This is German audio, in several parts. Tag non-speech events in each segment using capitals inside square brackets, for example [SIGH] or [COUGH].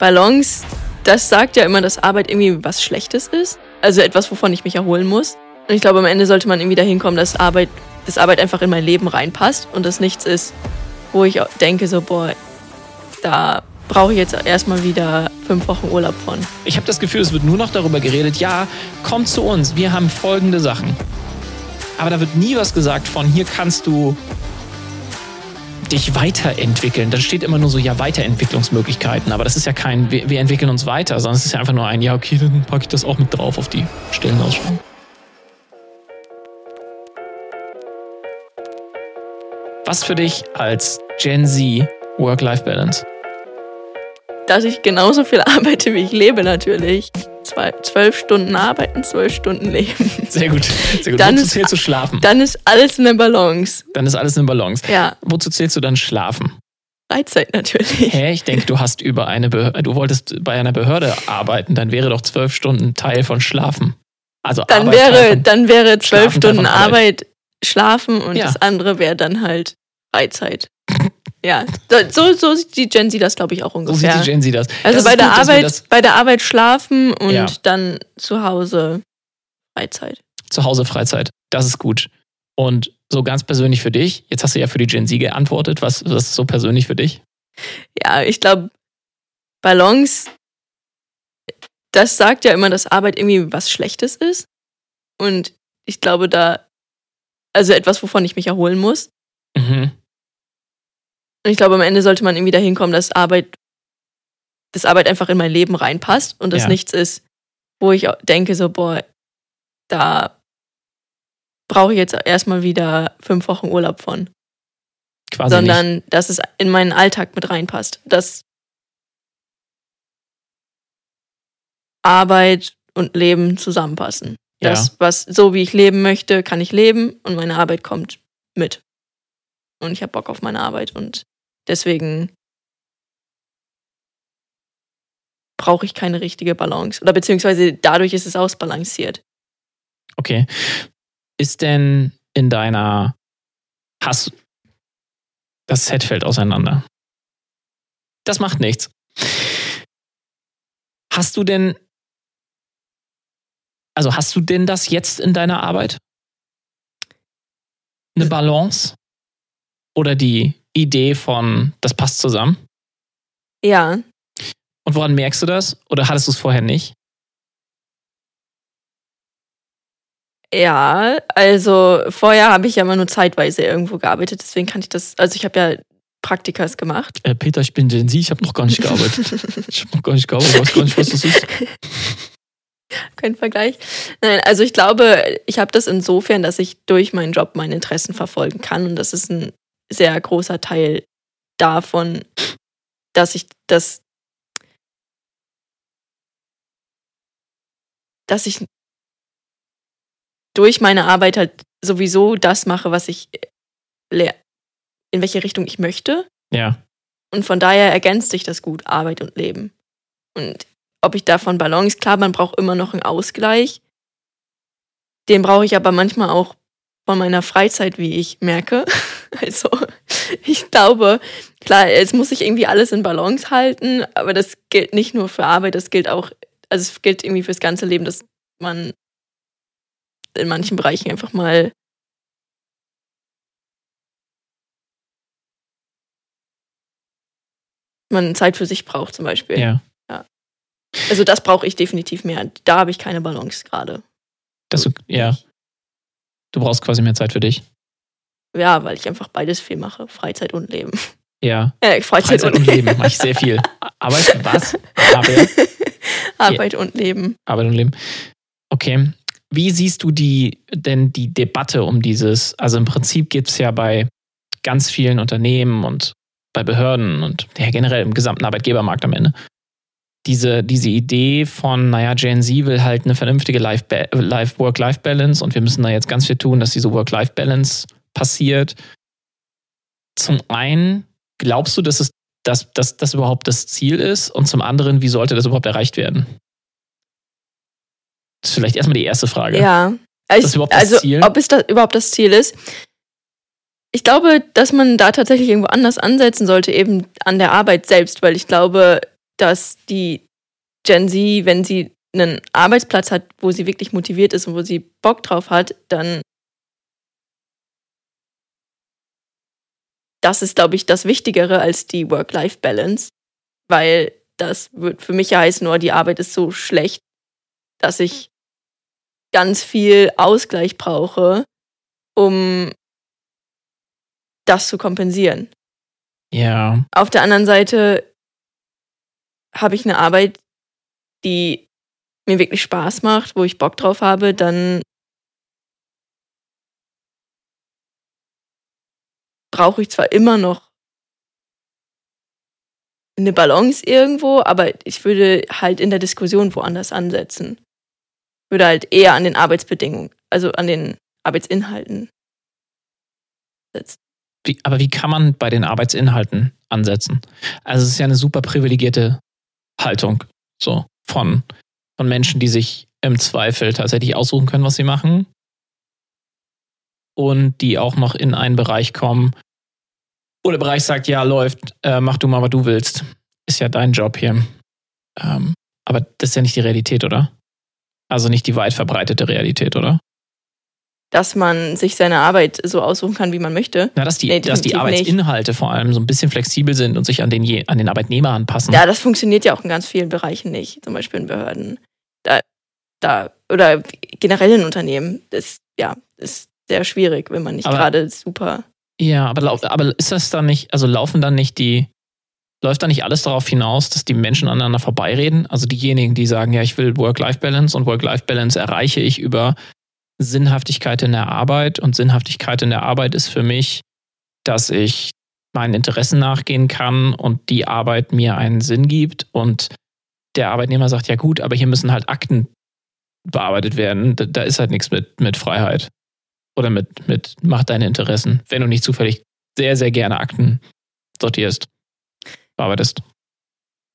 Balance, das sagt ja immer, dass Arbeit irgendwie was Schlechtes ist. Also etwas, wovon ich mich erholen muss. Und ich glaube, am Ende sollte man irgendwie dahin kommen, dass Arbeit, dass Arbeit einfach in mein Leben reinpasst und das nichts ist, wo ich denke, so, boah, da brauche ich jetzt erstmal wieder fünf Wochen Urlaub von. Ich habe das Gefühl, es wird nur noch darüber geredet, ja, komm zu uns, wir haben folgende Sachen. Aber da wird nie was gesagt von, hier kannst du dich weiterentwickeln. Dann steht immer nur so, ja, Weiterentwicklungsmöglichkeiten. Aber das ist ja kein, wir, wir entwickeln uns weiter, sondern es ist ja einfach nur ein, ja, okay, dann packe ich das auch mit drauf auf die Stellenausschreibung. Was für dich als Gen Z Work-Life-Balance? Dass ich genauso viel [LAUGHS] arbeite, wie ich lebe, natürlich. Zwei, zwölf Stunden arbeiten, zwölf Stunden leben. Sehr gut. Sehr gut. Dann Wozu ist- zählst du schlafen? Dann ist alles in der Balance. Dann ist alles in Balance. Ja, Wozu zählst du dann schlafen? Freizeit natürlich. Hä, ich denke, du hast über eine Behörde, du wolltest bei einer Behörde arbeiten, dann wäre doch zwölf Stunden Teil von Schlafen. Also Dann Arbeit wäre, von, dann wäre zwölf Stunden Arbeit. Arbeit schlafen und Ja. das andere wäre dann halt Freizeit. Ja, so, so sieht die Gen Z das, glaube ich, auch so ungefähr. sieht die Gen Z das. also das bei der, gut, Arbeit, bei der Arbeit schlafen und Ja. dann zu Hause Freizeit. zu Hause Freizeit. Das ist gut. Und so ganz persönlich für dich, jetzt hast du ja für die Gen Z geantwortet, was, was ist so persönlich für dich? Ja, ich glaube, Balance, das sagt ja immer, dass Arbeit irgendwie was Schlechtes ist. Und ich glaube, da, also etwas, wovon ich mich erholen muss. Mhm. Und ich glaube, am Ende sollte man irgendwie dahin kommen, dass Arbeit, dass Arbeit einfach in mein Leben reinpasst und das Ja. nichts ist, wo ich denke, so, boah, da brauche ich jetzt erstmal wieder fünf Wochen Urlaub von. Quasi nicht. sondern dass es in meinen Alltag mit reinpasst. Dass Arbeit und Leben zusammenpassen. Ja. Das, was so wie ich leben möchte, kann ich leben und meine Arbeit kommt mit. Und ich habe Bock auf meine Arbeit und deswegen brauche ich keine richtige Balance. Oder beziehungsweise dadurch ist es ausbalanciert. Okay. Ist denn in deiner hast das Set fällt auseinander. Das macht nichts. Hast du denn also hast du denn das jetzt in deiner Arbeit? Eine Balance? Oder die Idee von, das passt zusammen? Ja, Und woran merkst du das? Oder hattest du es vorher nicht? Ja, also vorher habe ich ja immer nur zeitweise irgendwo gearbeitet, deswegen kann ich das, also ich habe ja Praktikas gemacht. Äh, Peter, ich bin Gen Z, ich habe noch gar nicht gearbeitet. [LAUGHS] Ich habe noch gar nicht gearbeitet, ich weiß gar nicht, was das ist. [LAUGHS] Kein Vergleich. Nein, also ich glaube, ich habe das insofern, dass ich durch meinen Job meine Interessen verfolgen kann und das ist ein sehr großer Teil davon, dass ich das, dass ich durch meine Arbeit halt sowieso das mache, was ich le- in welche Richtung ich möchte. Ja, Und von daher ergänzt sich das gut, Arbeit und Leben. Und ob ich davon Balance, klar, man braucht immer noch einen Ausgleich. Den brauche ich aber manchmal auch von meiner Freizeit, wie ich merke. [LAUGHS] [LAUGHS] Also, ich glaube, klar, es muss sich irgendwie alles in Balance halten, aber das gilt nicht nur für Arbeit, das gilt auch, also es gilt irgendwie fürs ganze Leben, dass man in manchen Bereichen einfach mal man Zeit für sich braucht zum Beispiel. ja. Also das brauche ich definitiv mehr. Da habe ich keine Balance gerade. Dass du, ja. Du brauchst quasi mehr Zeit für dich. Ja, weil ich einfach beides viel mache. Freizeit und Leben. Ja. [LAUGHS] Äh, Freizeit, Freizeit und Leben mache ich sehr viel. Arbeit, was? Arbeit, [LAUGHS] Arbeit und Leben. Arbeit und Leben. Okay. Wie siehst du die denn die Debatte um dieses? Also im Prinzip gibt es ja bei ganz vielen Unternehmen und bei Behörden und ja, generell im gesamten Arbeitgebermarkt am Ende diese, diese Idee von, naja, Gen Z will halt eine vernünftige Life- Life- Work-Life-Balance und wir müssen da jetzt ganz viel tun, dass diese Work-Life-Balance passiert. Zum einen, glaubst du, dass es dass, dass das überhaupt das Ziel ist? Und zum anderen, wie sollte das überhaupt erreicht werden? Das ist vielleicht erstmal die erste Frage. Ja. also, Ziel? ob es da überhaupt das Ziel ist. Ich glaube, dass man da tatsächlich irgendwo anders ansetzen sollte, eben an der Arbeit selbst, weil ich glaube, dass die Gen Z, wenn sie einen Arbeitsplatz hat, wo sie wirklich motiviert ist und wo sie Bock drauf hat, dann das ist, glaube ich, das Wichtigere als die Work-Life-Balance, weil das wird für mich ja heißen, nur die Arbeit ist so schlecht, dass ich ganz viel Ausgleich brauche, um das zu kompensieren. Ja. Auf der anderen Seite habe ich eine Arbeit, die mir wirklich Spaß macht, wo ich Bock drauf habe, dann brauche ich zwar immer noch eine Balance irgendwo, aber ich würde halt in der Diskussion woanders ansetzen. Ich würde halt eher an den Arbeitsbedingungen, also an den Arbeitsinhalten setzen. Wie, aber wie kann man bei den Arbeitsinhalten ansetzen? Also es ist ja eine super privilegierte Haltung so von, von Menschen, die sich im Zweifel tatsächlich aussuchen können, was sie machen und die auch noch in einen Bereich kommen, wo der Bereich sagt, ja, läuft, äh, mach du mal, was du willst. Ist ja dein Job hier. Ähm, aber das ist ja nicht die Realität, oder? Also nicht die weit verbreitete Realität, oder? Dass man sich seine Arbeit so aussuchen kann, wie man möchte. Na, dass die, nee, dass die Arbeitsinhalte nicht. vor allem so ein bisschen flexibel sind und sich an den, an den Arbeitnehmer anpassen. Ja, das funktioniert ja auch in ganz vielen Bereichen nicht, zum Beispiel in Behörden. Da, da, oder generell in Unternehmen. Das ja, ist sehr schwierig, wenn man nicht gerade super ja, aber, aber ist das dann nicht, also laufen dann nicht die, läuft da nicht alles darauf hinaus, dass die Menschen aneinander vorbeireden? Also diejenigen, die sagen, ja, ich will Work-Life-Balance und Work-Life-Balance erreiche ich über Sinnhaftigkeit in der Arbeit und Sinnhaftigkeit in der Arbeit ist für mich, dass ich meinen Interessen nachgehen kann und die Arbeit mir einen Sinn gibt und der Arbeitnehmer sagt, ja gut, aber hier müssen halt Akten bearbeitet werden. Da, da ist halt nichts mit, mit Freiheit oder mit, mit mach deine Interessen, wenn du nicht zufällig sehr, sehr gerne Akten sortierst, bearbeitest.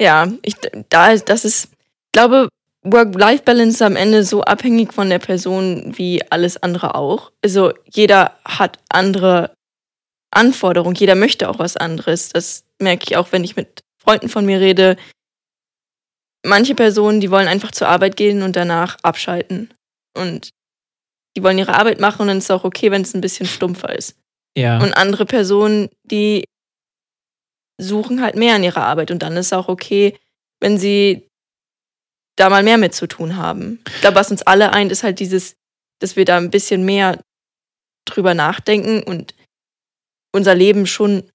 Ja, ich, da, das ist, ich glaube, Work-Life-Balance ist am Ende so abhängig von der Person wie alles andere auch. Also jeder hat andere Anforderungen, jeder möchte auch was anderes. Das merke ich auch, wenn ich mit Freunden von mir rede. Manche Personen, die wollen einfach zur Arbeit gehen und danach abschalten. Und die wollen ihre Arbeit machen und dann ist es auch okay, wenn es ein bisschen stumpfer ist. Ja. Und andere Personen, die suchen halt mehr an ihrer Arbeit und dann ist es auch okay, wenn sie da mal mehr mit zu tun haben. Ich glaube, was uns alle eint, ist halt dieses, dass wir da ein bisschen mehr drüber nachdenken und unser Leben schon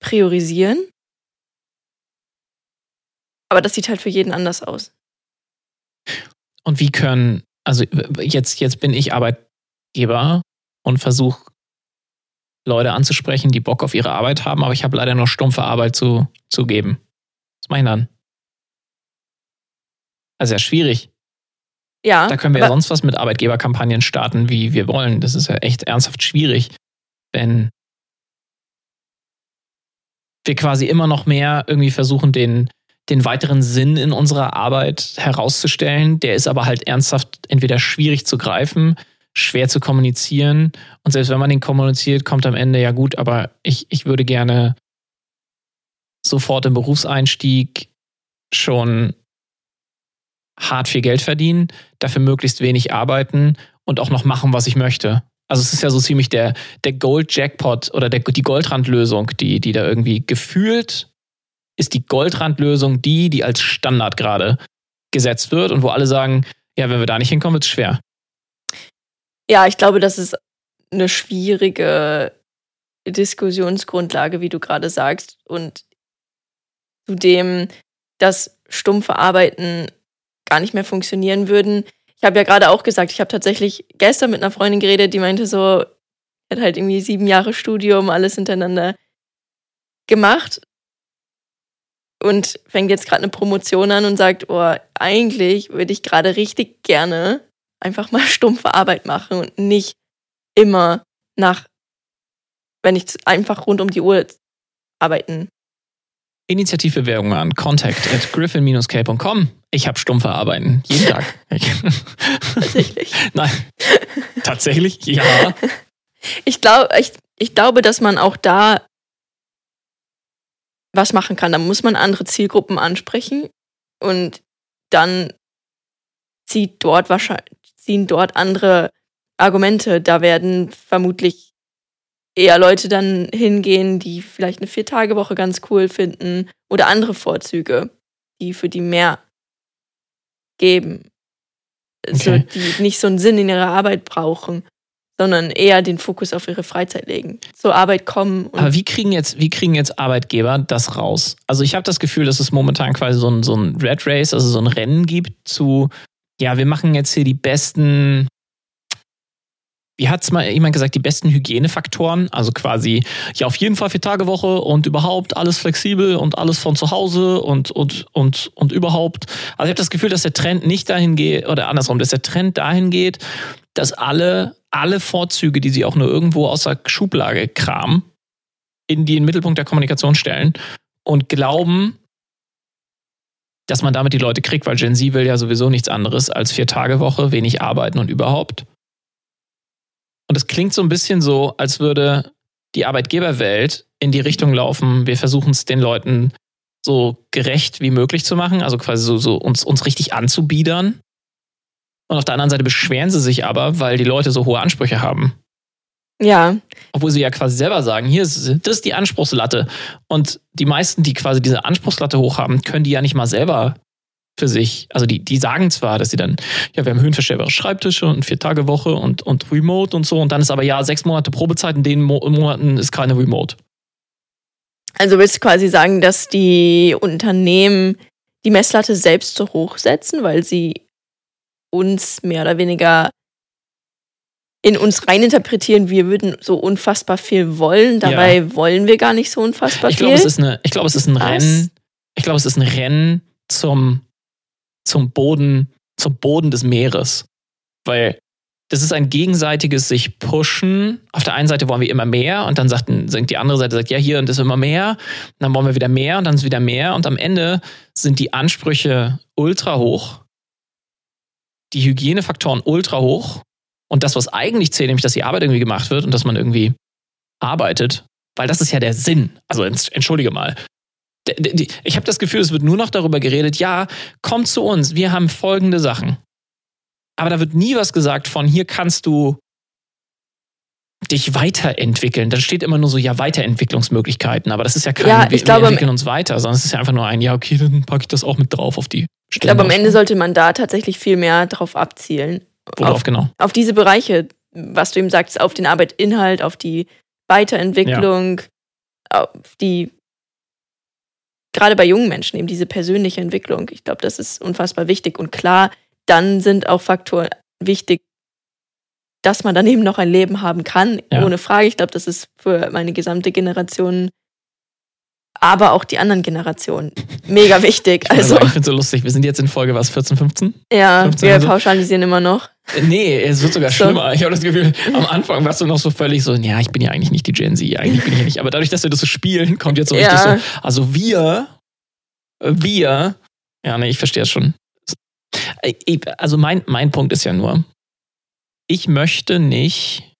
priorisieren. Aber das sieht halt für jeden anders aus. Und wie können also jetzt, jetzt bin ich Arbeitgeber und versuche Leute anzusprechen, die Bock auf ihre Arbeit haben, aber ich habe leider nur stumpfe Arbeit zu, zu geben. Was mache ich dann? Also ja schwierig. Ja. Da können wir ja sonst was mit Arbeitgeberkampagnen starten, wie wir wollen. Das ist ja echt ernsthaft schwierig, wenn wir quasi immer noch mehr irgendwie versuchen, den, den weiteren Sinn in unserer Arbeit herauszustellen. Der ist aber halt ernsthaft entweder schwierig zu greifen, schwer zu kommunizieren. Und selbst wenn man den kommuniziert, kommt am Ende ja gut, aber ich, ich würde gerne sofort im Berufseinstieg schon hart viel Geld verdienen, dafür möglichst wenig arbeiten und auch noch machen, was ich möchte. Also es ist ja so ziemlich der, der Gold-Jackpot oder der, die Goldrandlösung, die, die da irgendwie gefühlt ist die Goldrandlösung die, die als Standard gerade gesetzt wird und wo alle sagen, ja, wenn wir da nicht hinkommen, wird es schwer. Ja, ich glaube, das ist eine schwierige Diskussionsgrundlage, wie du gerade sagst. Und zudem, dass stumpfe Arbeiten gar nicht mehr funktionieren würden. Ich habe ja gerade auch gesagt, ich habe tatsächlich gestern mit einer Freundin geredet, die meinte so, hat halt irgendwie sieben Jahre Studium, alles hintereinander gemacht und fängt jetzt gerade eine Promotion an und sagt, oh, eigentlich würde ich gerade richtig gerne einfach mal [LAUGHS] stumpfe Arbeit machen und nicht immer nach, wenn ich einfach rund um die Uhr arbeiten. Initiativbewerbung an contact at griffin-k.com. Ich habe stumpfe Arbeiten, jeden Tag. [LAUGHS] Tatsächlich? [LAUGHS] Nein. Tatsächlich? Ja. Ich, glaub, ich, ich glaube, dass man auch da was machen kann. Da muss man andere Zielgruppen ansprechen und dann zieht dort wahrscheinlich, ziehen dort andere Argumente. Da werden vermutlich eher Leute dann hingehen, die vielleicht eine Vier-Tage-Woche ganz cool finden oder andere Vorzüge, die für die mehr geben. Okay. So, die nicht so einen Sinn in ihrer Arbeit brauchen, sondern eher den Fokus auf ihre Freizeit legen. Zur Arbeit kommen. Aber wie kriegen, jetzt, wie kriegen jetzt Arbeitgeber das raus? Also ich habe das Gefühl, dass es momentan quasi so ein, so ein Red Race, also so ein Rennen gibt zu, ja, wir machen jetzt hier die besten wie hat es mal jemand gesagt, die besten Hygienefaktoren, also quasi, ja, auf jeden Fall vier Tage Woche und überhaupt alles flexibel und alles von zu Hause und, und, und, und überhaupt. Also ich habe das Gefühl, dass der Trend nicht dahin geht, oder andersrum, dass der Trend dahin geht, dass alle, alle Vorzüge, die sie auch nur irgendwo aus der Schublage kramen, in den Mittelpunkt der Kommunikation stellen und glauben, dass man damit die Leute kriegt, weil Gen Z will ja sowieso nichts anderes als vier Tage Woche, wenig arbeiten und überhaupt. Und es klingt so ein bisschen so, als würde die Arbeitgeberwelt in die Richtung laufen, wir versuchen es den Leuten so gerecht wie möglich zu machen, also quasi so, so uns, uns richtig anzubiedern. Und auf der anderen Seite beschweren sie sich aber, weil die Leute so hohe Ansprüche haben. Ja. Obwohl sie ja quasi selber sagen, hier ist, das ist die Anspruchslatte. Und die meisten, die quasi diese Anspruchslatte hochhaben, können die ja nicht mal selber für sich. Also die, die sagen zwar, dass sie dann, ja, wir haben höhenverstellbare Schreibtische und vier Tage Woche und, und Remote und so. Und dann ist aber ja sechs Monate Probezeit, in den Mo Monaten ist keine Remote. Also willst du quasi sagen, dass die Unternehmen die Messlatte selbst so hoch setzen, weil sie uns mehr oder weniger in uns reininterpretieren, wir würden so unfassbar viel wollen. Dabei ja. wollen wir gar nicht so unfassbar ich viel. Glaub, es ist eine, ich glaube, es ist ein Was? Rennen. Ich glaube, es ist ein Rennen zum zum Boden, zum Boden des Meeres. Weil das ist ein gegenseitiges sich pushen. Auf der einen Seite wollen wir immer mehr und dann sagt, die andere Seite sagt, ja, hier und das ist immer mehr. Und dann wollen wir wieder mehr und dann ist wieder mehr. Und am Ende sind die Ansprüche ultra hoch, die Hygienefaktoren ultra hoch. Und das, was eigentlich zählt, nämlich, dass die Arbeit irgendwie gemacht wird und dass man irgendwie arbeitet, weil das ist ja der Sinn. Also entschuldige mal, ich habe das Gefühl, es wird nur noch darüber geredet, ja, komm zu uns, wir haben folgende Sachen. Aber da wird nie was gesagt von, hier kannst du dich weiterentwickeln. Da steht immer nur so, ja, Weiterentwicklungsmöglichkeiten. Aber das ist ja kein, ja, ich wir, glaube, wir entwickeln uns weiter, sondern es ist ja einfach nur ein, ja, okay, dann packe ich das auch mit drauf auf die Ich glaube, am Ende sollte man da tatsächlich viel mehr drauf abzielen. Worauf auf, genau? Auf diese Bereiche, was du eben sagst, auf den Arbeitinhalt, auf die Weiterentwicklung, ja. auf die gerade bei jungen Menschen eben diese persönliche Entwicklung. Ich glaube, das ist unfassbar wichtig. Und klar, dann sind auch Faktoren wichtig, dass man dann eben noch ein Leben haben kann, ja. ohne Frage. Ich glaube, das ist für meine gesamte Generation, aber auch die anderen Generationen mega wichtig. Also, ich finde es so lustig. Wir sind jetzt in Folge was, 14, 15? Ja, 15 wir also? pauschalisieren immer noch. Nee, es wird sogar so. schlimmer. Ich habe das Gefühl, am Anfang warst du noch so völlig so, ja, ich bin ja eigentlich nicht die Gen Z, eigentlich bin ich ja nicht. Aber dadurch, dass wir das so spielen, kommt jetzt so ja. richtig so, also wir, wir, ja, nee, ich verstehe es schon. Also mein, mein Punkt ist ja nur, ich möchte nicht,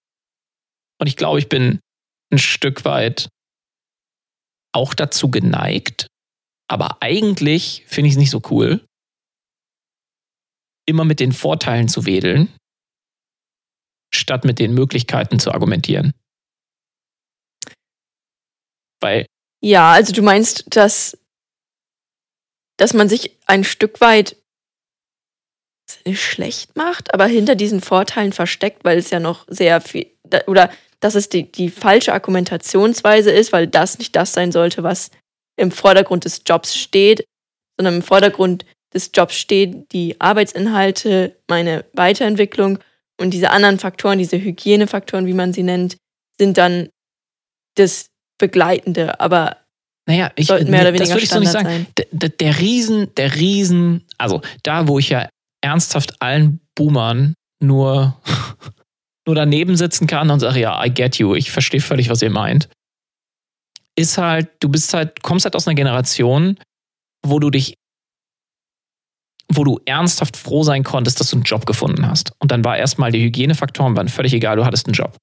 und ich glaube, ich bin ein Stück weit auch dazu geneigt, aber eigentlich finde ich es nicht so cool, immer mit den Vorteilen zu wedeln, statt mit den Möglichkeiten zu argumentieren. Weil. Ja, also du meinst, dass, dass man sich ein Stück weit schlecht macht, aber hinter diesen Vorteilen versteckt, weil es ja noch sehr viel, oder dass es die, die falsche Argumentationsweise ist, weil das nicht das sein sollte, was im Vordergrund des Jobs steht, sondern im Vordergrund des Jobs stehen die Arbeitsinhalte, meine Weiterentwicklung und diese anderen Faktoren, diese Hygienefaktoren, wie man sie nennt, sind dann das Begleitende, aber naja, ich, sollten mehr oder weniger das würde ich so nicht sagen. Der, der, Riesen, der Riesen, also da, wo ich ja ernsthaft allen Boomern nur, nur daneben sitzen kann und sage, ja, I get you, ich verstehe völlig, was ihr meint, ist halt, du bist halt, kommst halt aus einer Generation, wo du dich wo du ernsthaft froh sein konntest, dass du einen Job gefunden hast. Und dann war erstmal die Hygienefaktoren waren völlig egal, du hattest einen Job.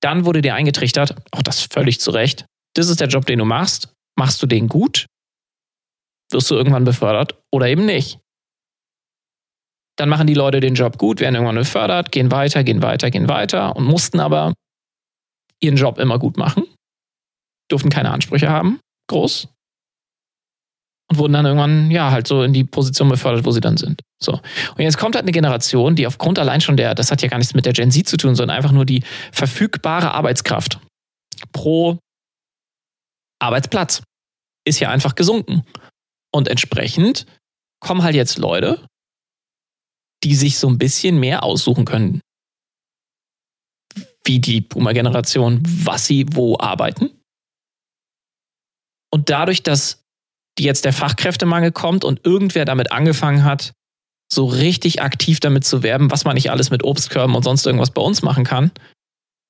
Dann wurde dir eingetrichtert, auch das völlig zu Recht, das ist der Job, den du machst. Machst du den gut? Wirst du irgendwann befördert oder eben nicht? Dann machen die Leute den Job gut, werden irgendwann befördert, gehen weiter, gehen weiter, gehen weiter und mussten aber ihren Job immer gut machen, durften keine Ansprüche haben, groß. Und wurden dann irgendwann, ja, halt so in die Position befördert, wo sie dann sind. So. Und jetzt kommt halt eine Generation, die aufgrund allein schon der, das hat ja gar nichts mit der Gen Z zu tun, sondern einfach nur die verfügbare Arbeitskraft pro Arbeitsplatz ist ja einfach gesunken. Und entsprechend kommen halt jetzt Leute, die sich so ein bisschen mehr aussuchen können, wie die Boomer-Generation, was sie wo arbeiten. Und dadurch, dass jetzt der Fachkräftemangel kommt und irgendwer damit angefangen hat, so richtig aktiv damit zu werben, was man nicht alles mit Obstkörben und sonst irgendwas bei uns machen kann,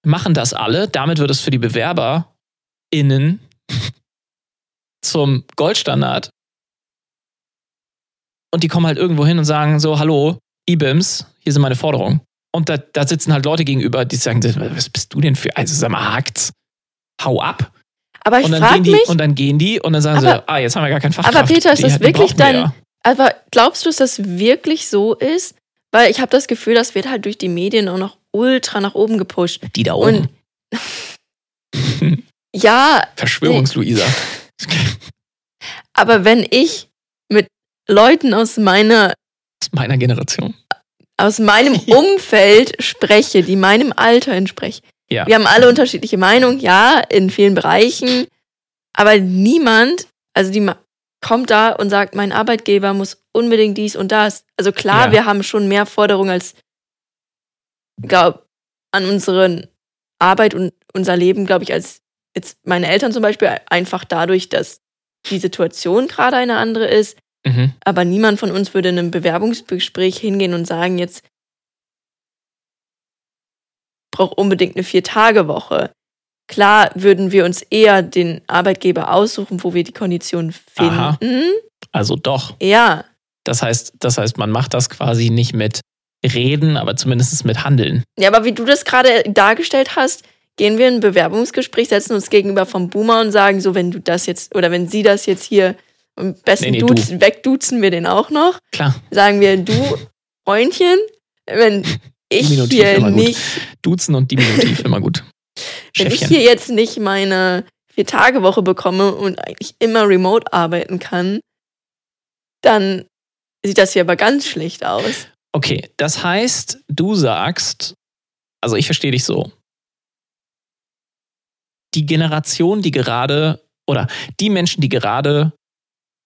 machen das alle. Damit wird es für die BewerberInnen [LAUGHS] zum Goldstandard. Und die kommen halt irgendwo hin und sagen so, hallo, IBIMS, hier sind meine Forderungen. Und da, da sitzen halt Leute gegenüber, die sagen, was bist du denn für, also sag mal, hakt's, hau ab. Aber ich frage mich, Und dann gehen die und dann sagen Aber- sie, ah, jetzt haben wir gar keinen Fachkraft. aber Peter, ist das wirklich dein, ja. aber glaubst du, dass das wirklich so ist? Weil ich habe das Gefühl, das wird halt durch die Medien auch noch ultra nach oben gepusht. Die da oben. Und [LAUGHS] ja, Verschwörungsluisa. [LAUGHS] aber wenn ich mit Leuten aus meiner Aus meiner Generation. aus meinem [LAUGHS] Umfeld spreche, die meinem Alter entsprechen. Ja. Wir haben alle unterschiedliche Meinungen, ja, in vielen Bereichen, aber niemand, also die kommt da und sagt, mein Arbeitgeber muss unbedingt dies und das. Also klar, Ja. wir haben schon mehr Forderungen als glaub, an unsere Arbeit und unser Leben, glaube ich, als jetzt meine Eltern zum Beispiel, einfach dadurch, dass die Situation gerade eine andere ist. Mhm. Aber niemand von uns würde in einem Bewerbungsgespräch hingehen und sagen, jetzt braucht unbedingt eine Vier-Tage-Woche. Klar würden wir uns eher den Arbeitgeber aussuchen, wo wir die Konditionen finden. Aha. Also doch. Ja, Das heißt, das heißt, man macht das quasi nicht mit Reden, aber zumindest mit Handeln. Ja, aber wie du das gerade dargestellt hast, gehen wir in ein Bewerbungsgespräch, setzen uns gegenüber vom Boomer und sagen so, wenn du das jetzt oder wenn sie das jetzt hier am besten Nee, nee, duzen, wegduzen wir den auch noch. Klar. Sagen wir, du, Freundchen, wenn [LAUGHS] ich Diminutiv hier nicht, Duzen und Diminutiv immer gut. [LAUGHS] wenn ich hier jetzt nicht meine Vier-Tage-Woche bekomme und eigentlich immer remote arbeiten kann, dann sieht das hier aber ganz schlecht aus. Okay, das heißt, du sagst, also ich verstehe dich so. Die Generation, die gerade, oder die Menschen, die gerade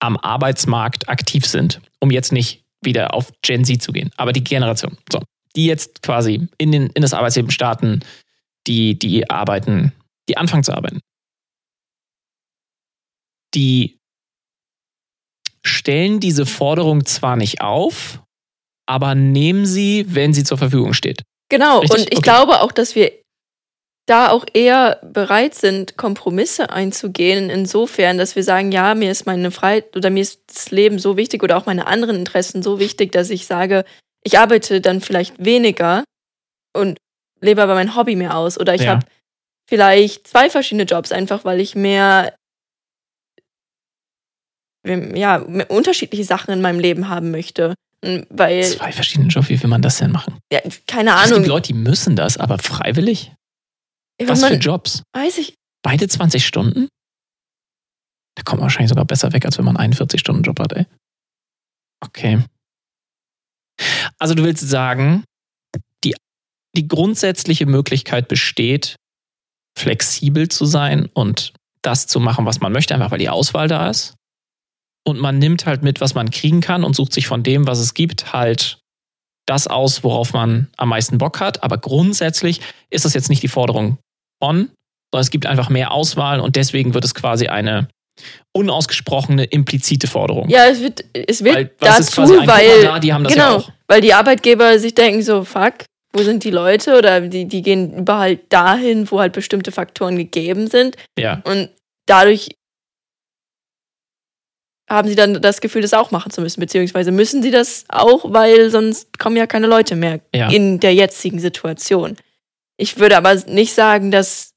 am Arbeitsmarkt aktiv sind, um jetzt nicht wieder auf Gen Z zu gehen, aber die Generation, so, die jetzt quasi in, den, in das Arbeitsleben starten, die, die arbeiten, die anfangen zu arbeiten, die stellen diese Forderung zwar nicht auf, aber nehmen sie, wenn sie zur Verfügung steht. Genau, Richtig? und ich Okay. glaube auch, dass wir da auch eher bereit sind, Kompromisse einzugehen, insofern, dass wir sagen, ja, mir ist meine Freiheit oder mir ist das Leben so wichtig oder auch meine anderen Interessen so wichtig, dass ich sage, ich arbeite dann vielleicht weniger und lebe aber mein Hobby mehr aus. Oder ich Ja. habe vielleicht zwei verschiedene Jobs, einfach weil ich mehr, ja, mehr unterschiedliche Sachen in meinem Leben haben möchte. Und Weil, Zwei verschiedene Jobs, wie will man das denn machen? ja, keine Es Ahnung. gibt Leute, die müssen das, aber freiwillig? Wenn Was für Jobs? weiß ich, Beide 20 Stunden? Da kommt man wahrscheinlich sogar besser weg, als wenn man einen 40-Stunden-Job hat, ey. Okay. Also du willst sagen, die, die grundsätzliche Möglichkeit besteht, flexibel zu sein und das zu machen, was man möchte, einfach weil die Auswahl da ist. Und man nimmt halt mit, was man kriegen kann und sucht sich von dem, was es gibt, halt das aus, worauf man am meisten Bock hat. Aber grundsätzlich ist das jetzt nicht die Forderung von, sondern es gibt einfach mehr Auswahl und deswegen wird es quasi eine unausgesprochene, implizite Forderung. Ja, es wird, es wird weil, dazu, weil, da, die genau, ja weil die Arbeitgeber sich denken so, fuck, wo sind die Leute? Oder die, die gehen überall halt dahin, wo halt bestimmte Faktoren gegeben sind. Ja, Und dadurch haben sie dann das Gefühl, das auch machen zu müssen. Beziehungsweise müssen sie das auch, weil sonst kommen ja keine Leute mehr ja. in der jetzigen Situation. Ich würde aber nicht sagen, dass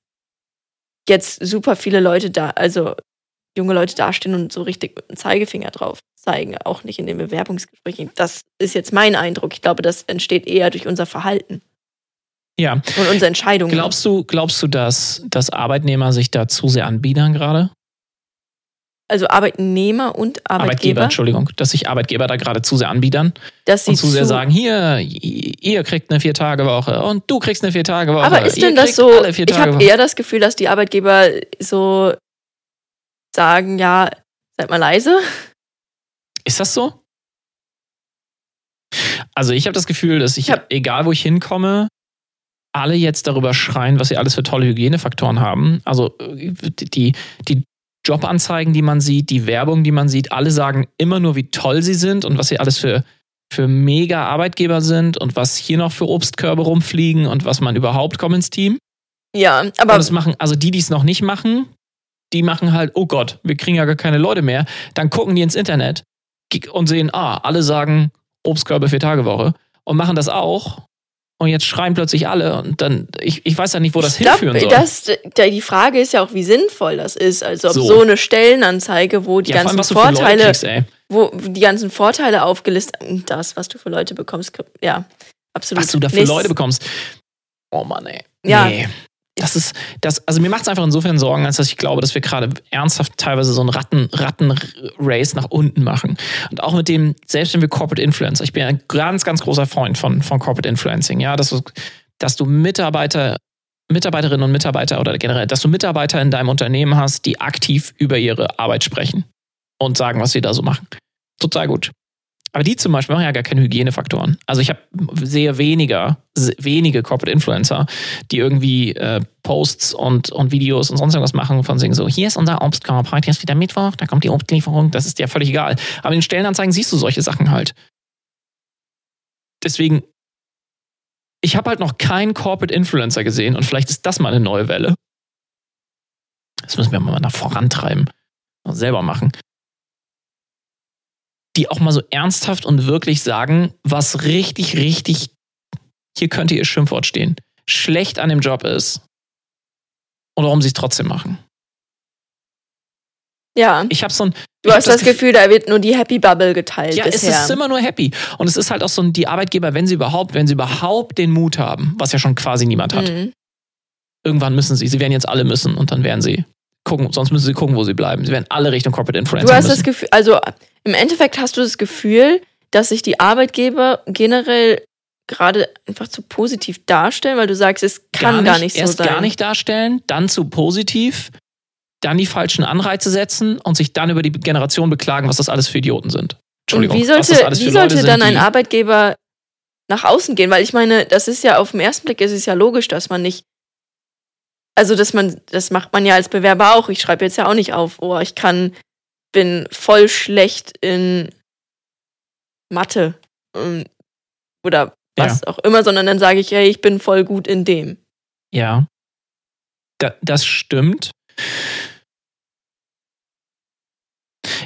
jetzt super viele Leute da, also junge Leute dastehen und so richtig mit dem Zeigefinger drauf zeigen, auch nicht in den Bewerbungsgesprächen. Das ist jetzt mein Eindruck. Ich glaube, das entsteht eher durch unser Verhalten. Ja. Und unsere Entscheidungen. Glaubst du, glaubst du, dass, dass Arbeitnehmer sich da zu sehr anbiedern gerade? Also Arbeitnehmer und Arbeitgeber. Arbeitgeber, Entschuldigung, dass sich Arbeitgeber da gerade zu sehr anbiedern. Dass sie und zu, sehr sagen, hier, ihr kriegt eine Vier-Tage-Woche und du kriegst eine Vier-Tage-Woche. Aber ist denn das so? Ich habe eher das Gefühl, dass die Arbeitgeber so sagen, ja, seid mal leise. Ist das so? Also ich habe das Gefühl, dass ich, hab, egal wo ich hinkomme, alle jetzt darüber schreien, was sie alles für tolle Hygienefaktoren haben. Also äh, die, die Jobanzeigen, die man sieht, die Werbung, die man sieht, alle sagen immer nur, wie toll sie sind und was sie alles für, für mega Arbeitgeber sind und was hier noch für Obstkörbe rumfliegen und was man überhaupt kommt ins Team. Ja, aber. Und das machen, also die, die es noch nicht machen, die machen halt, oh Gott, wir kriegen ja gar keine Leute mehr. Dann gucken die ins Internet und sehen, ah, alle sagen Obstkörbe vier Tage Woche und machen das auch und jetzt schreien plötzlich alle und dann, ich, ich weiß ja nicht, wo das ich hinführen soll. Das, die Frage ist ja auch, wie sinnvoll das ist. Also ob so, so eine Stellenanzeige, wo die ja, ganzen allem, Vorteile, kriegst, wo die ganzen Vorteile aufgelistet, das, was du für Leute bekommst, ja, absolut. Was du da für Leute bekommst. Oh Mann, ey. Ja. Nee das ist, das, also mir macht es einfach insofern Sorgen, als dass ich glaube, dass wir gerade ernsthaft teilweise so ein Ratten, Ratten-Race nach unten machen. Und auch mit dem, selbst wenn wir Corporate Influencer, ich bin ein ganz, ganz großer Freund von, von Corporate Influencing, ja, dass du, dass du Mitarbeiter, Mitarbeiterinnen und Mitarbeiter oder generell, dass du Mitarbeiter in deinem Unternehmen hast, die aktiv über ihre Arbeit sprechen und sagen, was sie da so machen. Total gut. Aber die zum Beispiel machen ja gar keine Hygienefaktoren. Also ich habe sehr weniger, wenige Corporate Influencer, die irgendwie äh, Posts und, und Videos und sonst irgendwas machen von sagen so, hier ist unser Obstkorb, heute ist wieder Mittwoch, da kommt die Obstlieferung, das ist dir völlig egal. Aber in den Stellenanzeigen siehst du solche Sachen halt. Deswegen, ich habe halt noch keinen Corporate Influencer gesehen und vielleicht ist das mal eine neue Welle. Das müssen wir mal nach vorantreiben. Selber machen die auch mal so ernsthaft und wirklich sagen, was richtig, richtig, hier könnte ihr Schimpfwort stehen, schlecht an dem Job ist und warum sie es trotzdem machen. Ja. Ich habe so ein. Du hast das, das Gefühl, da wird nur die Happy Bubble geteilt. Ja, bisher. es ist immer nur Happy. Und es ist halt auch so ein, die Arbeitgeber, wenn sie überhaupt, wenn sie überhaupt den Mut haben, was ja schon quasi niemand hat. Mhm. Irgendwann müssen sie, sie werden jetzt alle müssen und dann werden sie gucken, sonst müssen sie gucken, wo sie bleiben. Sie werden alle Richtung Corporate Influencer. Du hast müssen. das Gefühl, also im Endeffekt hast du das Gefühl, dass sich die Arbeitgeber generell gerade einfach zu positiv darstellen, weil du sagst, es kann gar nicht, gar nicht so erst sein. gar nicht darstellen, dann zu positiv, dann die falschen Anreize setzen und sich dann über die Generation beklagen, was das alles für Idioten sind. Entschuldigung. Und wie sollte, wie sollte dann ein Arbeitgeber nach außen gehen? Weil ich meine, das ist ja auf den ersten Blick ist es ja logisch, dass man nicht also dass man, das macht man ja als Bewerber auch. Ich schreibe jetzt ja auch nicht auf, oh, ich kann, bin voll schlecht in Mathe ähm, oder was ja. auch immer, sondern dann sage ich, hey, ich bin voll gut in dem. Ja, da, das stimmt.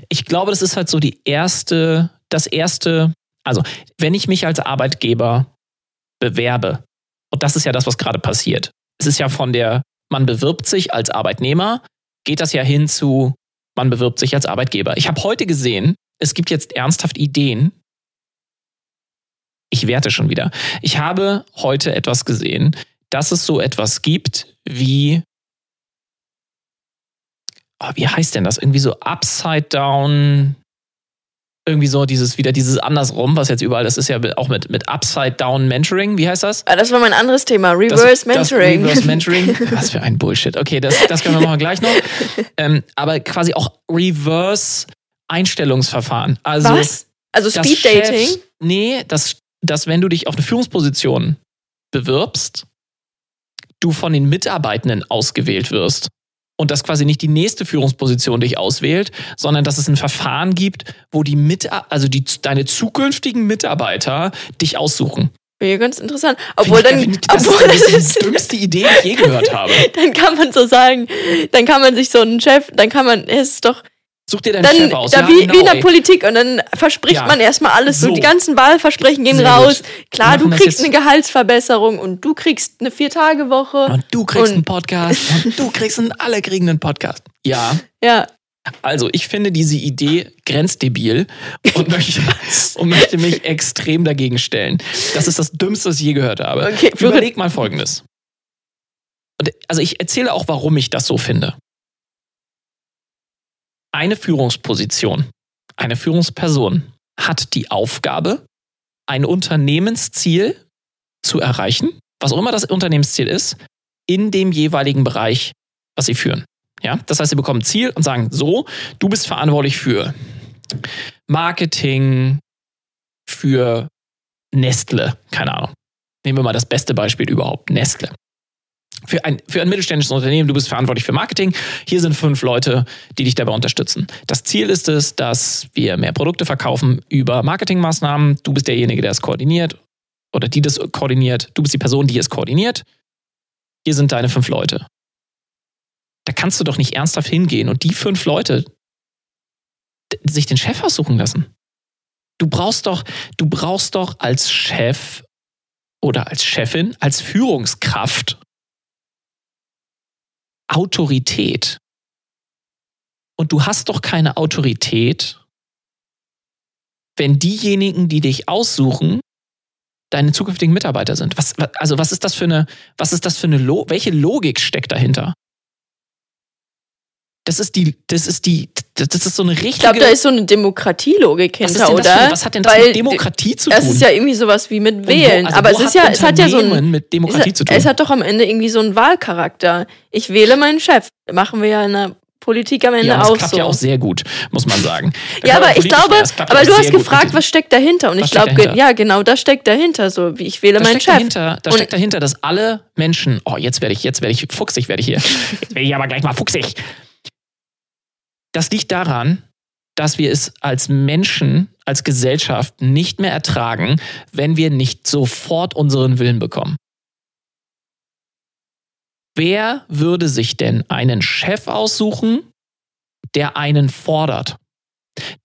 Ich glaube, das ist halt so die erste, das erste, also wenn ich mich als Arbeitgeber bewerbe, und das ist ja das, was gerade passiert. Es ist ja von der man bewirbt sich als Arbeitnehmer, geht das ja hin zu, man bewirbt sich als Arbeitgeber. Ich habe heute gesehen, es gibt jetzt ernsthaft Ideen. Ich werte schon wieder. Ich habe heute etwas gesehen, dass es so etwas gibt wie, oh, wie heißt denn das? Irgendwie so Upside Down irgendwie so dieses wieder dieses andersrum, was jetzt überall, das ist ja auch mit, mit Upside Down Mentoring, wie heißt das? Ah, das war mein anderes Thema, Reverse das, Mentoring. Das Reverse Mentoring, [LAUGHS] was für ein Bullshit. Okay, das, das können wir machen gleich noch. Ähm, aber quasi auch Reverse Einstellungsverfahren. Also, was? Also Speed Dating? nee, dass, dass wenn du dich auf eine Führungsposition bewirbst, du von den Mitarbeitenden ausgewählt wirst und dass quasi nicht die nächste Führungsposition dich auswählt, sondern dass es ein Verfahren gibt, wo die Mit also die, deine zukünftigen Mitarbeiter dich aussuchen. Wäre ganz interessant. Obwohl dann, ich, das obwohl ist das die [LAUGHS] dümmste Idee, die ich je gehört habe. dann kann man so sagen, dann kann man sich so einen Chef, dann kann man, es ist doch, Such dir deinen dann, Chef aus. Da ja, wie, genau, wie in der ey. Politik und dann verspricht ja. man erstmal alles. So. so. die ganzen Wahlversprechen gehen Sehr raus. Gut. Klar, du kriegst eine Gehaltsverbesserung und du kriegst eine Vier-Tage-Woche. Und du kriegst und einen Podcast [LAUGHS] und du kriegst einen, alle kriegen einen Podcast. Ja. Ja. Also, ich finde diese Idee grenzdebil und möchte, [LAUGHS] und möchte mich extrem dagegen stellen. Das ist das Dümmste, was ich je gehört habe. Okay, Überleg mal Folgendes. Und also, ich erzähle auch, warum ich das so finde. Eine Führungsposition, eine Führungsperson hat die Aufgabe, ein Unternehmensziel zu erreichen, was auch immer das Unternehmensziel ist, in dem jeweiligen Bereich, was sie führen. Ja, das heißt, sie bekommen Ziel und sagen, so, du bist verantwortlich für Marketing, für Nestle, keine Ahnung. Nehmen wir mal das beste Beispiel überhaupt, Nestle. Für ein, für ein mittelständisches Unternehmen, du bist verantwortlich für Marketing. Hier sind fünf Leute, die dich dabei unterstützen. Das Ziel ist es, dass wir mehr Produkte verkaufen über Marketingmaßnahmen. Du bist derjenige, der es koordiniert oder die das koordiniert. Du bist die Person, die es koordiniert. Hier sind deine fünf Leute. Da kannst du doch nicht ernsthaft hingehen und die fünf Leute sich den Chef aussuchen lassen. Du brauchst doch, du brauchst doch als Chef oder als Chefin, als Führungskraft Autorität. Und du hast doch keine Autorität, wenn diejenigen, die dich aussuchen, deine zukünftigen Mitarbeiter sind. Was, also was ist das für eine, was ist das für eine, Lo welche Logik steckt dahinter? Das ist die, das ist die, das ist so eine richtige. Ich glaube, da ist so eine Demokratielogik hinter, oder? Für, was hat denn das Weil mit Demokratie zu tun? Das ist ja irgendwie sowas wie mit Wählen. Wo, also aber es ist ja, es hat ja so ein, mit Demokratie es, zu tun. Es hat doch am Ende irgendwie so einen Wahlcharakter. Ich wähle meinen Chef. Machen wir ja in der Politik am Ende ja, das auch klappt so. ja auch sehr gut, muss man sagen. [LAUGHS] ja, aber ich glaube, aber du hast gefragt, was steckt dahinter? Und was ich glaube, ja, genau, das steckt dahinter. So wie ich wähle da meinen Chef. Dahinter, da steckt dahinter, dass alle Menschen, oh, jetzt werde ich, jetzt werde ich fuchsig, werde ich hier. [LAUGHS] Jetzt werde ich aber gleich mal fuchsig. Das liegt daran, dass wir es als Menschen, als Gesellschaft nicht mehr ertragen, wenn wir nicht sofort unseren Willen bekommen. Wer würde sich denn einen Chef aussuchen, der einen fordert?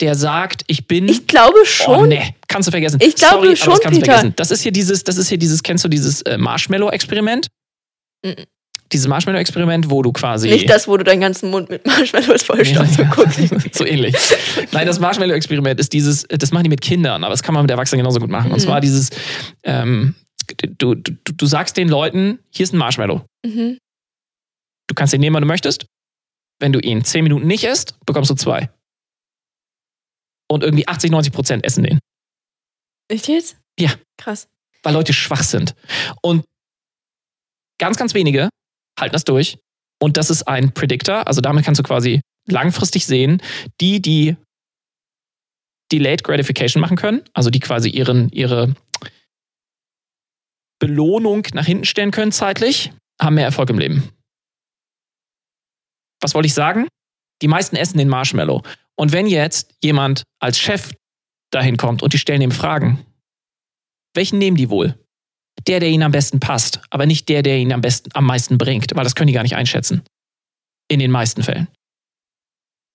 Der sagt, ich bin. Ich glaube schon. Oh, nee, kannst du vergessen. Ich glaube Sorry, schon, aber das kannst Peter. Du vergessen. Das ist hier dieses, das ist hier dieses, kennst du dieses äh, Marshmallow-Experiment? Mhm dieses Marshmallow-Experiment, wo du quasi. Nicht das, wo du deinen ganzen Mund mit Marshmallows vollstopfst nee, guckst. [LAUGHS] so ähnlich. Nein, das Marshmallow-Experiment ist dieses, das machen die mit Kindern, aber das kann man mit Erwachsenen genauso gut machen. Mhm. Und zwar dieses, ähm, du, du, du sagst den Leuten, hier ist ein Marshmallow. Mhm. Du kannst ihn nehmen, wann du möchtest. Wenn du ihn zehn Minuten nicht isst, bekommst du zwei. Und irgendwie 80, 90 Prozent essen den. Echt jetzt? Ja. Krass. Weil Leute schwach sind. Und ganz, ganz wenige halten das durch. Und das ist ein Predictor. Also damit kannst du quasi langfristig sehen, die, die Delayed Gratification machen können, also die quasi ihren, ihre Belohnung nach hinten stellen können zeitlich, haben mehr Erfolg im Leben. Was wollte ich sagen? Die meisten essen den Marshmallow. Und wenn jetzt jemand als Chef dahin kommt und die stellen ihm Fragen, welchen nehmen die wohl? Der, der ihnen am besten passt, aber nicht der, der ihnen am besten, am meisten bringt, weil das können die gar nicht einschätzen. In den meisten Fällen.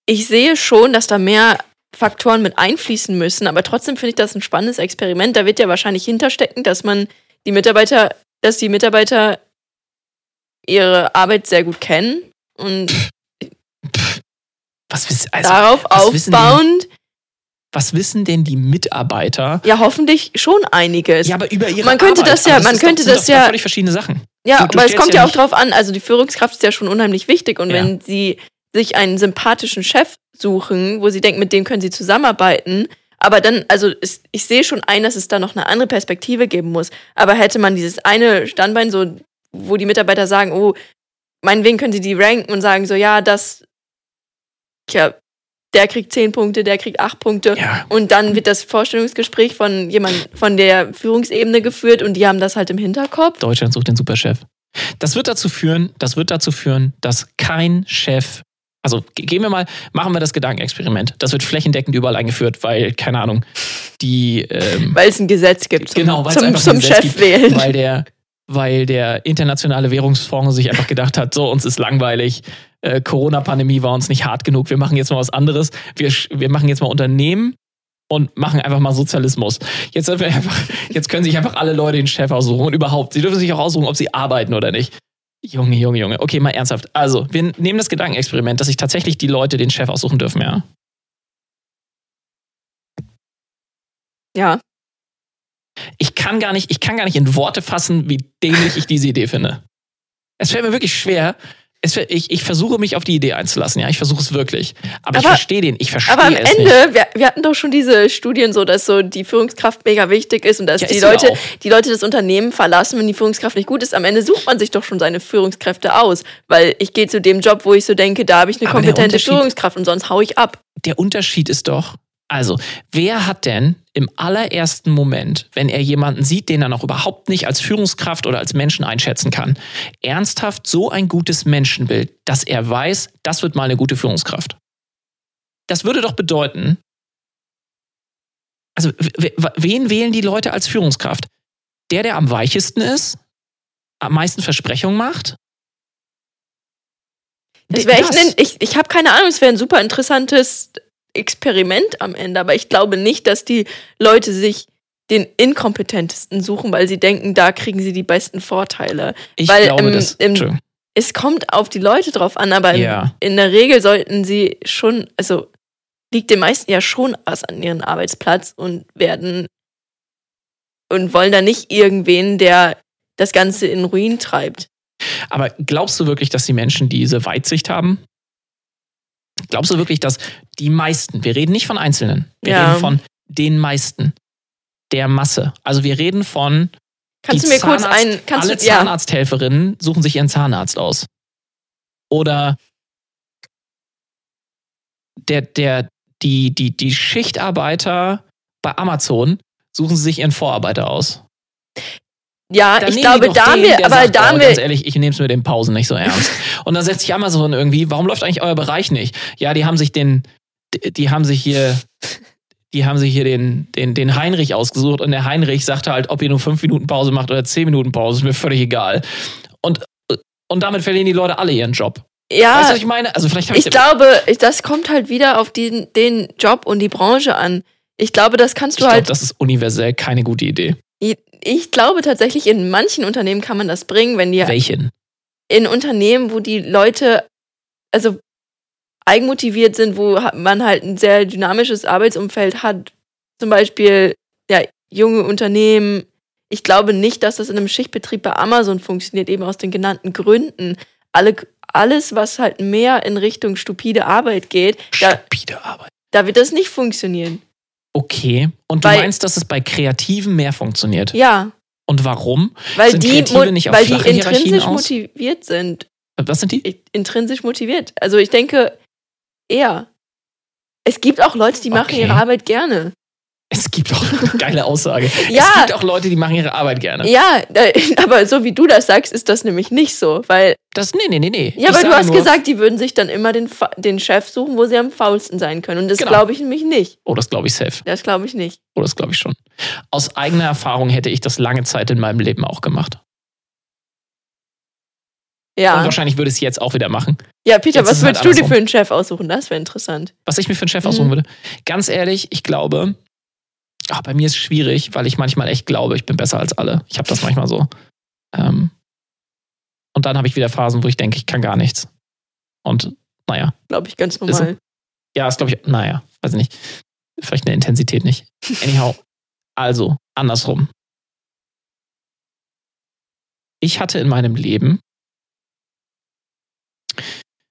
Ich sehe schon, dass da mehr Faktoren mit einfließen müssen, aber trotzdem finde ich das ein spannendes Experiment. Da wird ja wahrscheinlich hinterstecken, dass man die Mitarbeiter, dass die Mitarbeiter ihre Arbeit sehr gut kennen und was wissen, also, darauf was aufbauend was wissen denn die Mitarbeiter? Ja, hoffentlich schon einiges. Ja, aber über ihre Man könnte Arbeit. das ja, aber man das könnte das sind ja. völlig verschiedene Sachen. Ja, du, du aber es kommt ja ja auch drauf an, also die Führungskraft ist ja schon unheimlich wichtig und Ja. wenn sie sich einen sympathischen Chef suchen, wo sie denken, mit dem können sie zusammenarbeiten, aber dann, also es, ich sehe schon ein, dass es da noch eine andere Perspektive geben muss. Aber hätte man dieses eine Standbein so, wo die Mitarbeiter sagen, oh, meinetwegen können sie die ranken und sagen so, ja, das, ja, der kriegt zehn Punkte, der kriegt acht Punkte. Ja. Und dann wird das Vorstellungsgespräch von jemand von der Führungsebene geführt und die haben das halt im Hinterkopf. Deutschland sucht den Superchef. Das wird dazu führen, das wird dazu führen, dass kein Chef, also ge- gehen wir mal, machen wir das Gedankenexperiment. Das wird flächendeckend überall eingeführt, weil, keine Ahnung, die ähm, Weil es ein Gesetz gibt zum, genau, weil es zum, einfach zum Gesetz Chef gibt, wählen. Weil der, weil der internationale Währungsfonds sich einfach gedacht hat, so, uns ist langweilig, äh, Corona-Pandemie war uns nicht hart genug, wir machen jetzt mal was anderes, wir, wir machen jetzt mal Unternehmen und machen einfach mal Sozialismus. Jetzt, einfach, jetzt können sich einfach alle Leute den Chef aussuchen und überhaupt, sie dürfen sich auch aussuchen, ob sie arbeiten oder nicht. Junge, Junge, Junge. Okay, mal ernsthaft. Also, wir nehmen das Gedankenexperiment, dass sich tatsächlich die Leute den Chef aussuchen dürfen, ja? Ja. Ich kann gar nicht, ich kann gar nicht in Worte fassen, wie dämlich ich diese Idee finde. Es fällt mir wirklich schwer. Es, fällt- ich, ich versuche mich auf die Idee einzulassen, ja, ich versuche es wirklich. Aber, ich Aber- verstehe den, ich verstehe Aber am es Ende, wir, wir hatten doch schon diese Studien so, dass so die Führungskraft mega wichtig ist und dass Ja, die Leute, auch. die Leute das Unternehmen verlassen, wenn die Führungskraft nicht gut ist. Am Ende sucht man sich doch schon seine Führungskräfte aus, weil ich gehe zu dem Job, wo ich so denke, da habe ich eine Aber kompetente Führungskraft und sonst hau ich ab. Der Unterschied ist doch, also, wer hat denn im allerersten Moment, wenn er jemanden sieht, den er noch überhaupt nicht als Führungskraft oder als Menschen einschätzen kann, ernsthaft so ein gutes Menschenbild, dass er weiß, das wird mal eine gute Führungskraft? Das würde doch bedeuten, also wen wählen die Leute als Führungskraft? Der, der am weichesten ist, am meisten Versprechungen macht? Das wäre echt, ein, ich, ich habe keine Ahnung, es wäre ein super interessantes Experiment am Ende, aber ich glaube nicht, dass die Leute sich den inkompetentesten suchen, weil sie denken, da kriegen sie die besten Vorteile. Ich Weil glaube, im- das. im-. Es kommt auf die Leute drauf an, aber Ja. in der Regel sollten sie schon, also liegt den meisten ja schon was an ihren Arbeitsplatz und werden und wollen da nicht irgendwen, der das Ganze in Ruin treibt. Aber glaubst du wirklich, dass die Menschen diese Weitsicht haben? Glaubst du wirklich, dass die meisten, wir reden nicht von Einzelnen, wir Ja. reden von den meisten, der Masse. Also wir reden von Kannst die du mir kurz Zahnarzt- ein, kannst alle du, ja, Zahnarzthelferinnen suchen sich ihren Zahnarzt aus. Oder der, der, die, die, die Schichtarbeiter bei Amazon suchen sich ihren Vorarbeiter aus. Ja, Dann ich glaube, da haben wir, aber da oh, haben ganz wir, ehrlich, ich nehme es mit den Pausen nicht so ernst. [LAUGHS] Und dann setzt sich Amazon irgendwie, warum läuft eigentlich euer Bereich nicht? Ja, die haben sich den, die, die haben sich hier, die haben sich hier den, den, den Heinrich ausgesucht und der Heinrich sagte halt, ob ihr nur fünf Minuten Pause macht oder zehn Minuten Pause, ist mir völlig egal. Und, und damit verlieren die Leute alle ihren Job. ja, weißt du, was ich meine? Also vielleicht hab ich glaube, ich- das kommt halt wieder auf den, den Job und die Branche an. Ich glaube, das kannst ich du glaube, halt das ist universell keine gute Idee. Ich, glaube tatsächlich, in manchen Unternehmen kann man das bringen, wenn die Welchen? in Unternehmen, wo die Leute also eigenmotiviert sind, wo man halt ein sehr dynamisches Arbeitsumfeld hat, zum Beispiel ja, junge Unternehmen. Ich glaube nicht, dass das in einem Schichtbetrieb bei Amazon funktioniert, eben aus den genannten Gründen. Alle, alles, was halt mehr in Richtung stupide Arbeit geht, da, Stupide Arbeit. da wird das nicht funktionieren. Okay. Und du Weil- meinst, dass es bei Kreativen mehr funktioniert? Ja, Und warum? weil Sind die, Kreative nicht auf weil die intrinsisch motiviert sind. Was sind die? intrinsisch motiviert. Also ich denke eher. Es gibt auch Leute, die machen Okay. ihre Arbeit gerne. Es gibt auch [LAUGHS] geile Aussage. Ja. Es gibt auch Leute, die machen ihre Arbeit gerne. Ja, da- [LAUGHS] aber so wie du das sagst, ist das nämlich nicht so. Weil, Das, nee, nee, nee, nee. ja, aber du hast nur, gesagt, die würden sich dann immer den, den Chef suchen, wo sie am faulsten sein können. Und das Genau. glaube ich nämlich nicht. Oh, das glaube ich safe. Das glaube ich nicht. Oh, das glaube ich schon. Aus eigener Erfahrung hätte ich das lange Zeit in meinem Leben auch gemacht. Und Ja. wahrscheinlich würde ich es jetzt auch wieder machen. Ja, Peter, Jetzt was halt würdest du dir für einen Chef aussuchen? Das wäre interessant. Was ich mir für einen Chef Mhm. aussuchen würde. Ganz ehrlich, ich glaube, ach, bei mir ist es schwierig, weil ich manchmal echt glaube, ich bin besser als alle. Ich habe das manchmal so. Ähm, und dann habe ich wieder Phasen, wo ich denke, ich kann gar nichts. Und naja, Glaube ich ganz Ist normal. ja, ist glaube ich, naja, weiß ich nicht. Vielleicht eine Intensität nicht. Anyhow, also, andersrum. Ich hatte in meinem Leben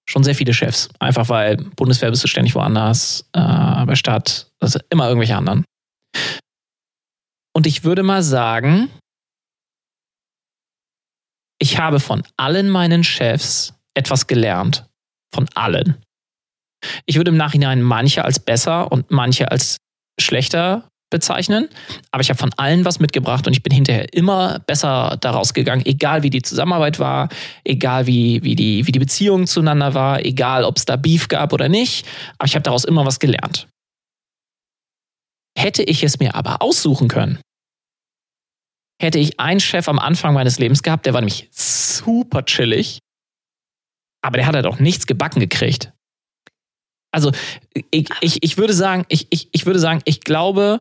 schon sehr viele Chefs. Einfach weil Bundeswehr bist du ständig woanders, äh, bei Stadt, also immer irgendwelche anderen. Und ich würde mal sagen, ich habe von allen meinen Chefs etwas gelernt. Von allen. Ich würde im Nachhinein manche als besser und manche als schlechter bezeichnen, aber ich habe von allen was mitgebracht und ich bin hinterher immer besser daraus gegangen, egal wie die Zusammenarbeit war, egal wie, wie, die, wie die Beziehung zueinander war, egal ob es da Beef gab oder nicht, aber ich habe daraus immer was gelernt. Hätte ich es mir aber aussuchen können, hätte ich einen Chef am Anfang meines Lebens gehabt, der war nämlich super chillig, aber der hat halt auch nichts gebacken gekriegt. Also ich, ich, ich würde sagen, ich, ich, ich würde sagen, ich glaube,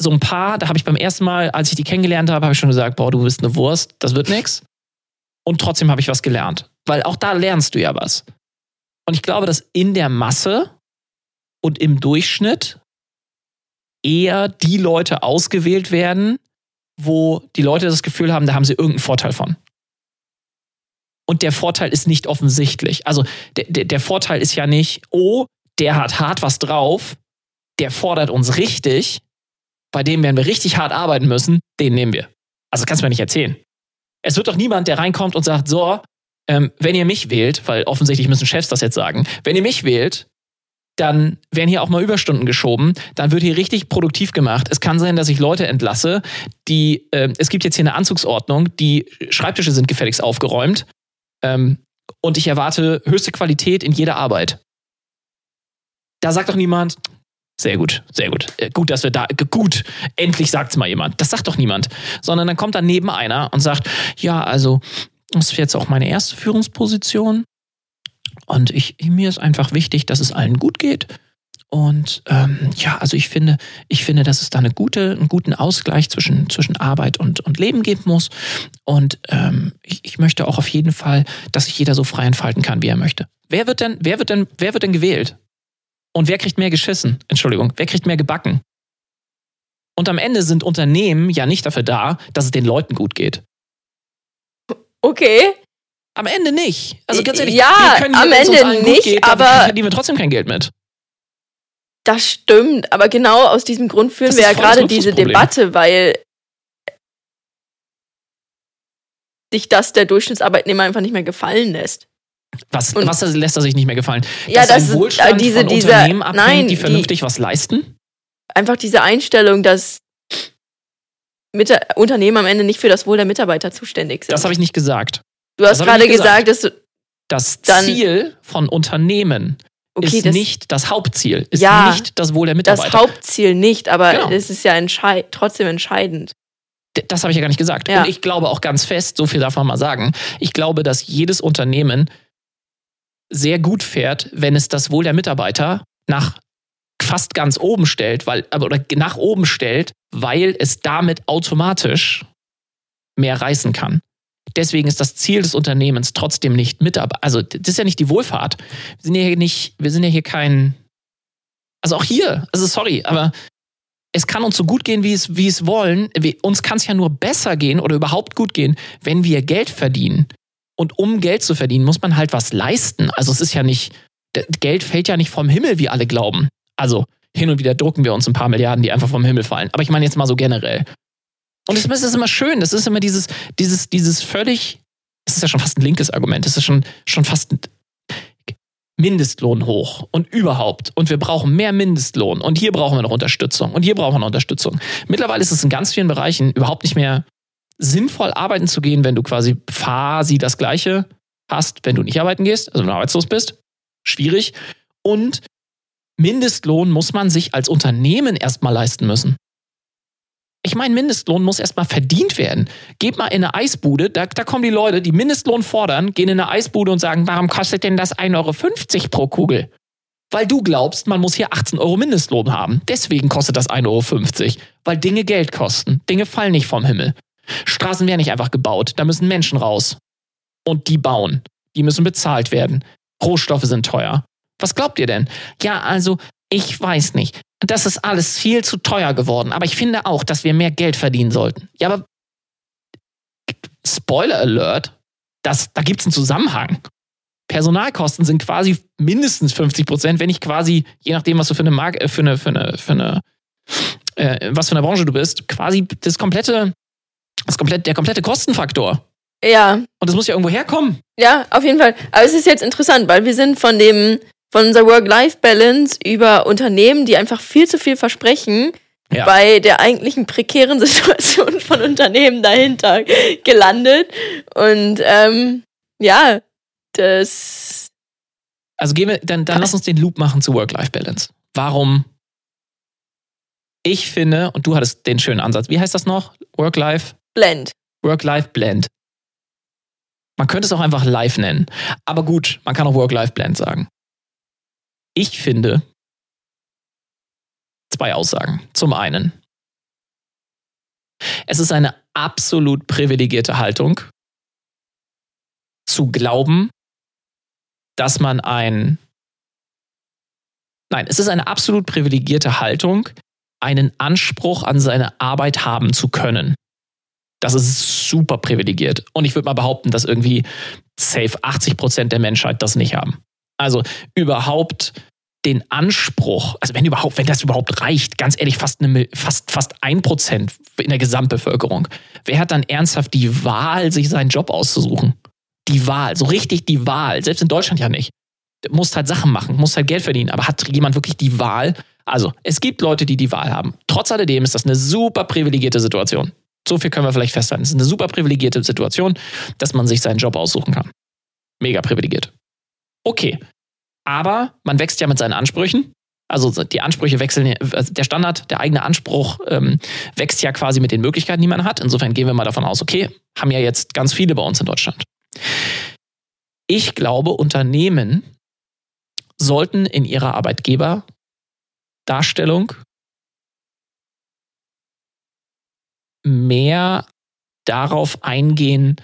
so ein paar, da habe ich beim ersten Mal, als ich die kennengelernt habe, habe ich schon gesagt, boah, du bist eine Wurst, das wird nix. Und trotzdem habe ich was gelernt. Weil auch da lernst du ja was. Und ich glaube, dass in der Masse und im Durchschnitt eher die Leute ausgewählt werden, wo die Leute das Gefühl haben, da haben sie irgendeinen Vorteil von. Und der Vorteil ist nicht offensichtlich. Also der, der, der Vorteil ist ja nicht, oh, der hat hart was drauf, der fordert uns richtig, bei dem werden wir richtig hart arbeiten müssen, den nehmen wir. Also kannst du mir nicht erzählen. Es wird doch niemand, der reinkommt und sagt, so, ähm, wenn ihr mich wählt, weil offensichtlich müssen Chefs das jetzt sagen, wenn ihr mich wählt, dann werden hier auch mal Überstunden geschoben, dann wird hier richtig produktiv gemacht. Es kann sein, dass ich Leute entlasse, die, äh, es gibt jetzt hier eine Anzugsordnung, die Schreibtische sind gefälligst aufgeräumt ähm, und ich erwarte höchste Qualität in jeder Arbeit. Da sagt doch niemand, sehr gut, sehr gut. Äh, gut, dass wir da, gut, endlich sagt es mal jemand. Das sagt doch niemand. Sondern dann kommt daneben einer und sagt, ja, also, das ist jetzt auch meine erste Führungsposition. Und ich, mir ist einfach wichtig, dass es allen gut geht. Und ähm, ja, also ich finde, ich finde, dass es da eine gute, einen guten Ausgleich zwischen, zwischen Arbeit und, und Leben geben muss. Und ähm, ich, ich möchte auch auf jeden Fall, dass sich jeder so frei entfalten kann, wie er möchte. Wer wird denn, wer wird denn, wer wird denn gewählt? Und wer kriegt mehr geschissen? Entschuldigung, wer kriegt mehr gebacken? Und am Ende sind Unternehmen ja nicht dafür da, dass es den Leuten gut geht. Okay. Am Ende nicht. Also ganz ehrlich, ja, können am Ende nicht, geht, aber- verdienen wir trotzdem kein Geld mit. Das stimmt, aber genau aus diesem Grund führen Das wir ja gerade diese. Debatte, weil sich das der Durchschnittsarbeitnehmer einfach nicht mehr gefallen lässt. Was, Und- was lässt er sich nicht mehr gefallen? Ja, Dass das ist- Wohlstand äh, diese- von diese- Unternehmen abhängt, nein, die die- vernünftig was leisten? Einfach diese Einstellung, dass Mit Unternehmen am Ende nicht für das Wohl der Mitarbeiter zuständig sind. Das habe ich nicht gesagt. Du hast das ich gerade nicht gesagt, dass du, Das Ziel von Unternehmen okay, ist das, nicht das Hauptziel, ist Ja, nicht das Wohl der das Mitarbeiter. Hauptziel nicht, aber Genau. es ist ja entschei trotzdem entscheidend. Das habe ich ja gar nicht gesagt. Ja. Und ich glaube auch ganz fest, so viel darf man mal sagen, ich glaube, dass jedes Unternehmen sehr gut fährt, wenn es das Wohl der Mitarbeiter nach fast ganz oben stellt, weil, oder nach oben stellt, weil es damit automatisch mehr reißen kann. Deswegen ist das Ziel des Unternehmens trotzdem nicht Mitarbeiter. Also, das ist ja nicht die Wohlfahrt. Wir sind ja hier nicht, wir sind ja hier kein. Also auch hier, also sorry, aber es kann uns so gut gehen, wie es, wie es wollen. Wir, uns kann es ja nur besser gehen oder überhaupt gut gehen, wenn wir Geld verdienen. Und um Geld zu verdienen, muss man halt was leisten. Also es ist ja nicht, Geld fällt ja nicht vom Himmel, wie alle glauben. Also hin und wieder drucken wir uns ein paar Milliarden, die einfach vom Himmel fallen. Aber ich meine jetzt mal so generell. Und das ist immer schön. Das ist immer dieses, dieses, dieses völlig, das ist ja schon fast ein linkes Argument. Das ist schon, schon fast ein Mindestlohn hoch und überhaupt. Und wir brauchen mehr Mindestlohn. Und hier brauchen wir noch Unterstützung. Und hier brauchen wir noch Unterstützung. Mittlerweile ist es in ganz vielen Bereichen überhaupt nicht mehr sinnvoll, arbeiten zu gehen, wenn du quasi quasi das Gleiche hast, wenn du nicht arbeiten gehst, also wenn du arbeitslos bist. Schwierig. Und Mindestlohn muss man sich als Unternehmen erstmal leisten müssen. Ich meine, Mindestlohn muss erstmal verdient werden. Geht mal in eine Eisbude, da, da kommen die Leute, die Mindestlohn fordern, gehen in eine Eisbude und sagen, warum kostet denn das 1,50 Euro pro Kugel? Weil du glaubst, man muss hier 18 Euro Mindestlohn haben. Deswegen kostet das 1,50 Euro. Weil Dinge Geld kosten. Dinge fallen nicht vom Himmel. Straßen werden nicht einfach gebaut. Da müssen Menschen raus. Und die bauen. Die müssen bezahlt werden. Rohstoffe sind teuer. Was glaubt ihr denn? Ja, also, ich weiß nicht. Das ist alles viel zu teuer geworden. Aber ich finde auch, dass wir mehr Geld verdienen sollten. Ja, aber Spoiler Alert, das, da gibt es einen Zusammenhang. Personalkosten sind quasi mindestens 50 Prozent, wenn nicht quasi, je nachdem, was du für eine Marke, äh, für eine, für eine, für eine, äh, was für eine Branche du bist, quasi das komplette, das komplette, der komplette Kostenfaktor. Ja, Und das muss ja irgendwo herkommen. ja, auf jeden Fall. Aber es ist jetzt interessant, weil wir sind von dem, von unserer Work-Life-Balance über Unternehmen, die einfach viel zu viel versprechen, Ja. bei der eigentlichen prekären [LAUGHS] Situation von Unternehmen dahinter gelandet. Und ähm, ja, das Also gehen wir, dann, dann lass uns den Loop machen zu Work-Life-Balance. Warum? Ich finde, und du hattest den schönen Ansatz, wie heißt das noch? Work-Life? blend. Work-Life-Blend. Man könnte es auch einfach Live nennen. Aber gut, man kann auch Work-Life-Blend sagen. Ich finde zwei Aussagen. Zum einen, es ist eine absolut privilegierte Haltung, zu glauben, dass man ein. Nein, es ist eine absolut privilegierte Haltung, einen Anspruch an seine Arbeit haben zu können. Das ist super privilegiert. Und ich würde mal behaupten, dass irgendwie safe 80 Prozent der Menschheit das nicht haben. Also überhaupt den Anspruch, also wenn überhaupt, wenn das überhaupt reicht, ganz ehrlich, fast, eine, fast, fast ein Prozent in der Gesamtbevölkerung. Wer hat dann ernsthaft die Wahl, sich seinen Job auszusuchen? Die Wahl, so richtig die Wahl. Selbst in Deutschland ja nicht. Du musst halt Sachen machen, musst halt Geld verdienen, aber hat jemand wirklich die Wahl? Also, es gibt Leute, die die Wahl haben. Trotz alledem ist das eine super privilegierte Situation. So viel können wir vielleicht festhalten. Es ist eine super privilegierte Situation, dass man sich seinen Job aussuchen kann. Mega privilegiert. Okay, aber man wächst ja mit seinen Ansprüchen. Also die Ansprüche wechseln, also der Standard, der eigene Anspruch ähm, wächst ja quasi mit den Möglichkeiten, die man hat. Insofern gehen wir mal davon aus, okay, haben ja jetzt ganz viele bei uns in Deutschland. Ich glaube, Unternehmen sollten in ihrer Arbeitgeberdarstellung mehr darauf eingehen,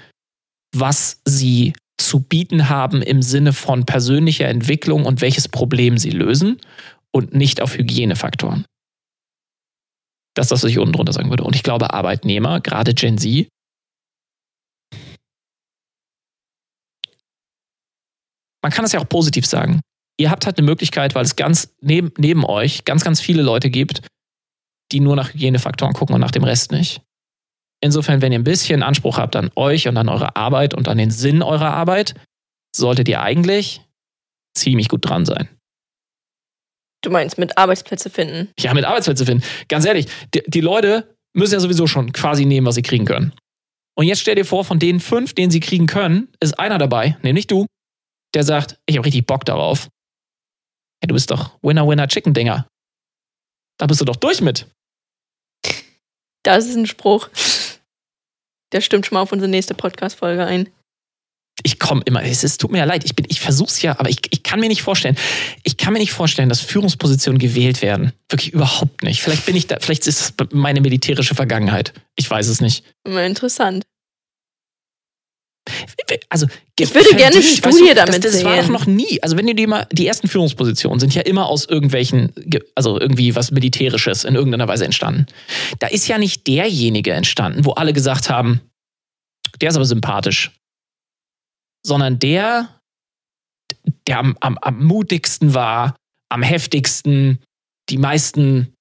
was sie zu bieten haben im Sinne von persönlicher Entwicklung und welches Problem sie lösen und nicht auf Hygienefaktoren. Das ist das, was ich unten drunter sagen würde. Und ich glaube, Arbeitnehmer, gerade Gen Z, man kann es ja auch positiv sagen. Ihr habt halt eine Möglichkeit, weil es ganz neben, neben euch ganz, ganz viele Leute gibt, die nur nach Hygienefaktoren gucken und nach dem Rest nicht. Insofern, wenn ihr ein bisschen Anspruch habt an euch und an eure Arbeit und an den Sinn eurer Arbeit, solltet ihr eigentlich ziemlich gut dran sein. Du meinst mit Arbeitsplätze finden? Ja, mit Arbeitsplätze finden. Ganz ehrlich, die, die Leute müssen ja sowieso schon quasi nehmen, was sie kriegen können. Und jetzt stell dir vor, von den fünf, den sie kriegen können, ist einer dabei, nämlich du, der sagt, ich habe richtig Bock darauf. Hey, du bist doch Winner, Winner, Chicken Dinger. Da bist du doch durch mit. Das ist ein Spruch. Der stimmt schon mal auf unsere nächste Podcast-Folge ein. Ich komme immer, es, es, tut mir ja leid, ich, bin, ich versuche es ja, aber ich, ich kann mir nicht vorstellen, ich kann mir nicht vorstellen, dass Führungspositionen gewählt werden. Wirklich überhaupt nicht. Vielleicht bin ich da, vielleicht ist das meine militärische Vergangenheit. Ich weiß es nicht. Immer interessant. Also, ich würde gerne eine Studie weißt du, damit das, das sehen. war doch noch nie. Also wenn du dir mal die ersten Führungspositionen sind ja immer aus irgendwelchen, also irgendwie was Militärisches in irgendeiner Weise entstanden. Da ist ja nicht derjenige entstanden, wo alle gesagt haben, der ist aber sympathisch, sondern der, der am, am, am mutigsten war, am heftigsten, die meisten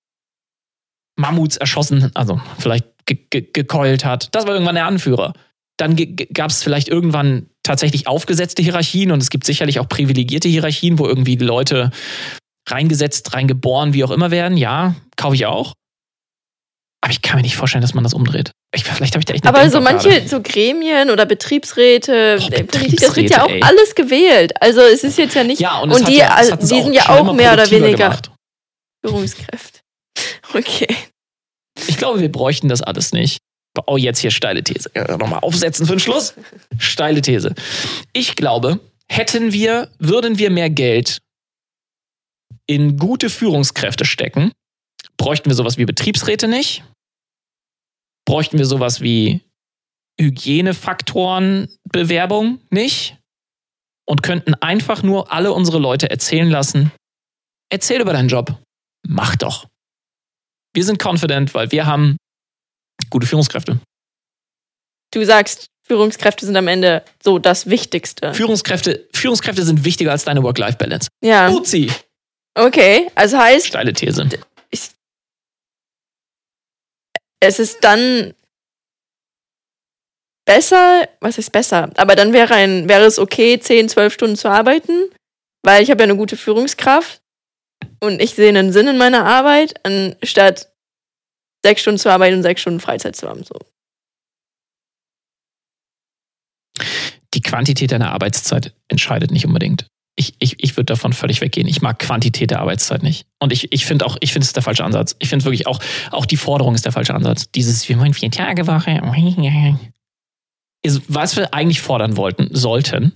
Mammuts erschossen, also vielleicht ge ge gekeult hat. Das war irgendwann der Anführer. Dann gab es vielleicht irgendwann tatsächlich aufgesetzte Hierarchien und es gibt sicherlich auch privilegierte Hierarchien, wo irgendwie Leute reingesetzt, reingeboren, wie auch immer werden. Ja, kaufe ich auch. Aber ich kann mir nicht vorstellen, dass man das umdreht. Ich, vielleicht habe ich da echt eine Aber so manche so Gremien oder Betriebsräte, Boah, Betriebsräte das wird ja auch ey. alles gewählt. Also es ist jetzt ja nicht. Ja, und, und die, ja, die sind ja auch mehr oder weniger gemacht. Führungskräfte. [LAUGHS] Okay. Ich glaube, wir bräuchten das alles nicht. Oh, jetzt hier steile These. Nochmal aufsetzen für den Schluss. Steile These. Ich glaube, hätten wir, würden wir mehr Geld in gute Führungskräfte stecken, bräuchten wir sowas wie Betriebsräte nicht, bräuchten wir sowas wie Hygienefaktorenbewerbung nicht und könnten einfach nur alle unsere Leute erzählen lassen, erzähl über deinen Job, mach doch. Wir sind confident, weil wir haben gute Führungskräfte. Du sagst, Führungskräfte sind am Ende so das Wichtigste. Führungskräfte, Führungskräfte sind wichtiger als deine Work-Life-Balance. Ja. Uzi. Okay, also heißt. Steile These. Ich, es ist dann besser, was ist besser? Aber dann wäre, ein, wäre es okay, 10, 12 Stunden zu arbeiten, weil ich habe ja eine gute Führungskraft und ich sehe einen Sinn in meiner Arbeit, anstatt sechs Stunden zu arbeiten und sechs Stunden Freizeit zu haben. So. Die Quantität deiner Arbeitszeit entscheidet nicht unbedingt. Ich, ich, ich würde davon völlig weggehen. Ich mag Quantität der Arbeitszeit nicht. Und ich, ich finde auch, ich finde es der falsche Ansatz. Ich finde wirklich auch, auch die Forderung ist der falsche Ansatz. Dieses, wir wollen vier Tage Woche. [LAUGHS] Was wir eigentlich fordern wollten, sollten,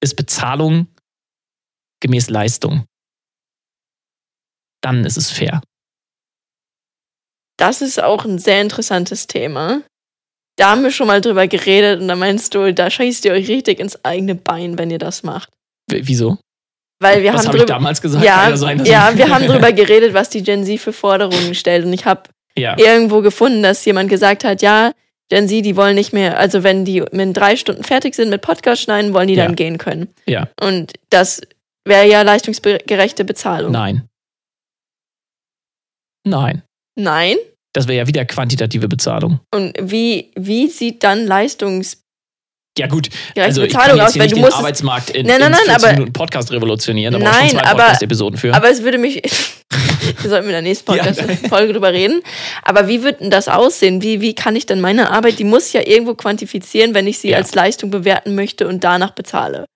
ist Bezahlung gemäß Leistung. Dann ist es fair. Das ist auch ein sehr interessantes Thema. da haben wir schon mal drüber geredet und da meinst du, da scheißt ihr euch richtig ins eigene Bein, wenn ihr das macht. W wieso? Weil wir Was haben habe ich drüber, damals gesagt? ja, sein, ja, ich- wir haben drüber geredet, was die Gen Z für Forderungen stellt und ich habe [LAUGHS] ja. irgendwo gefunden, dass jemand gesagt hat, ja, Gen Z, die wollen nicht mehr, also wenn die mit drei Stunden fertig sind mit Podcast schneiden, wollen die Ja. dann gehen können. Ja. Und das wäre ja leistungsgerechte Bezahlung. Nein. Nein. Nein? Das wäre ja wieder quantitative Bezahlung. Und wie, wie sieht dann leistungsgerechte Ja gut, also ich kann jetzt aus, nicht du den Arbeitsmarkt in, Nein, nein, in nein, 40 aber- Minuten Podcast revolutionieren. Da Nein, schon zwei Podcast-Episoden für. aber es würde mich, [LAUGHS] wir sollten in der nächsten Ja. Podcast-Folge drüber reden, aber wie wird denn das aussehen? Wie, wie kann ich denn meine Arbeit, die muss ich ja irgendwo quantifizieren, wenn ich sie Ja. als Leistung bewerten möchte und danach bezahle.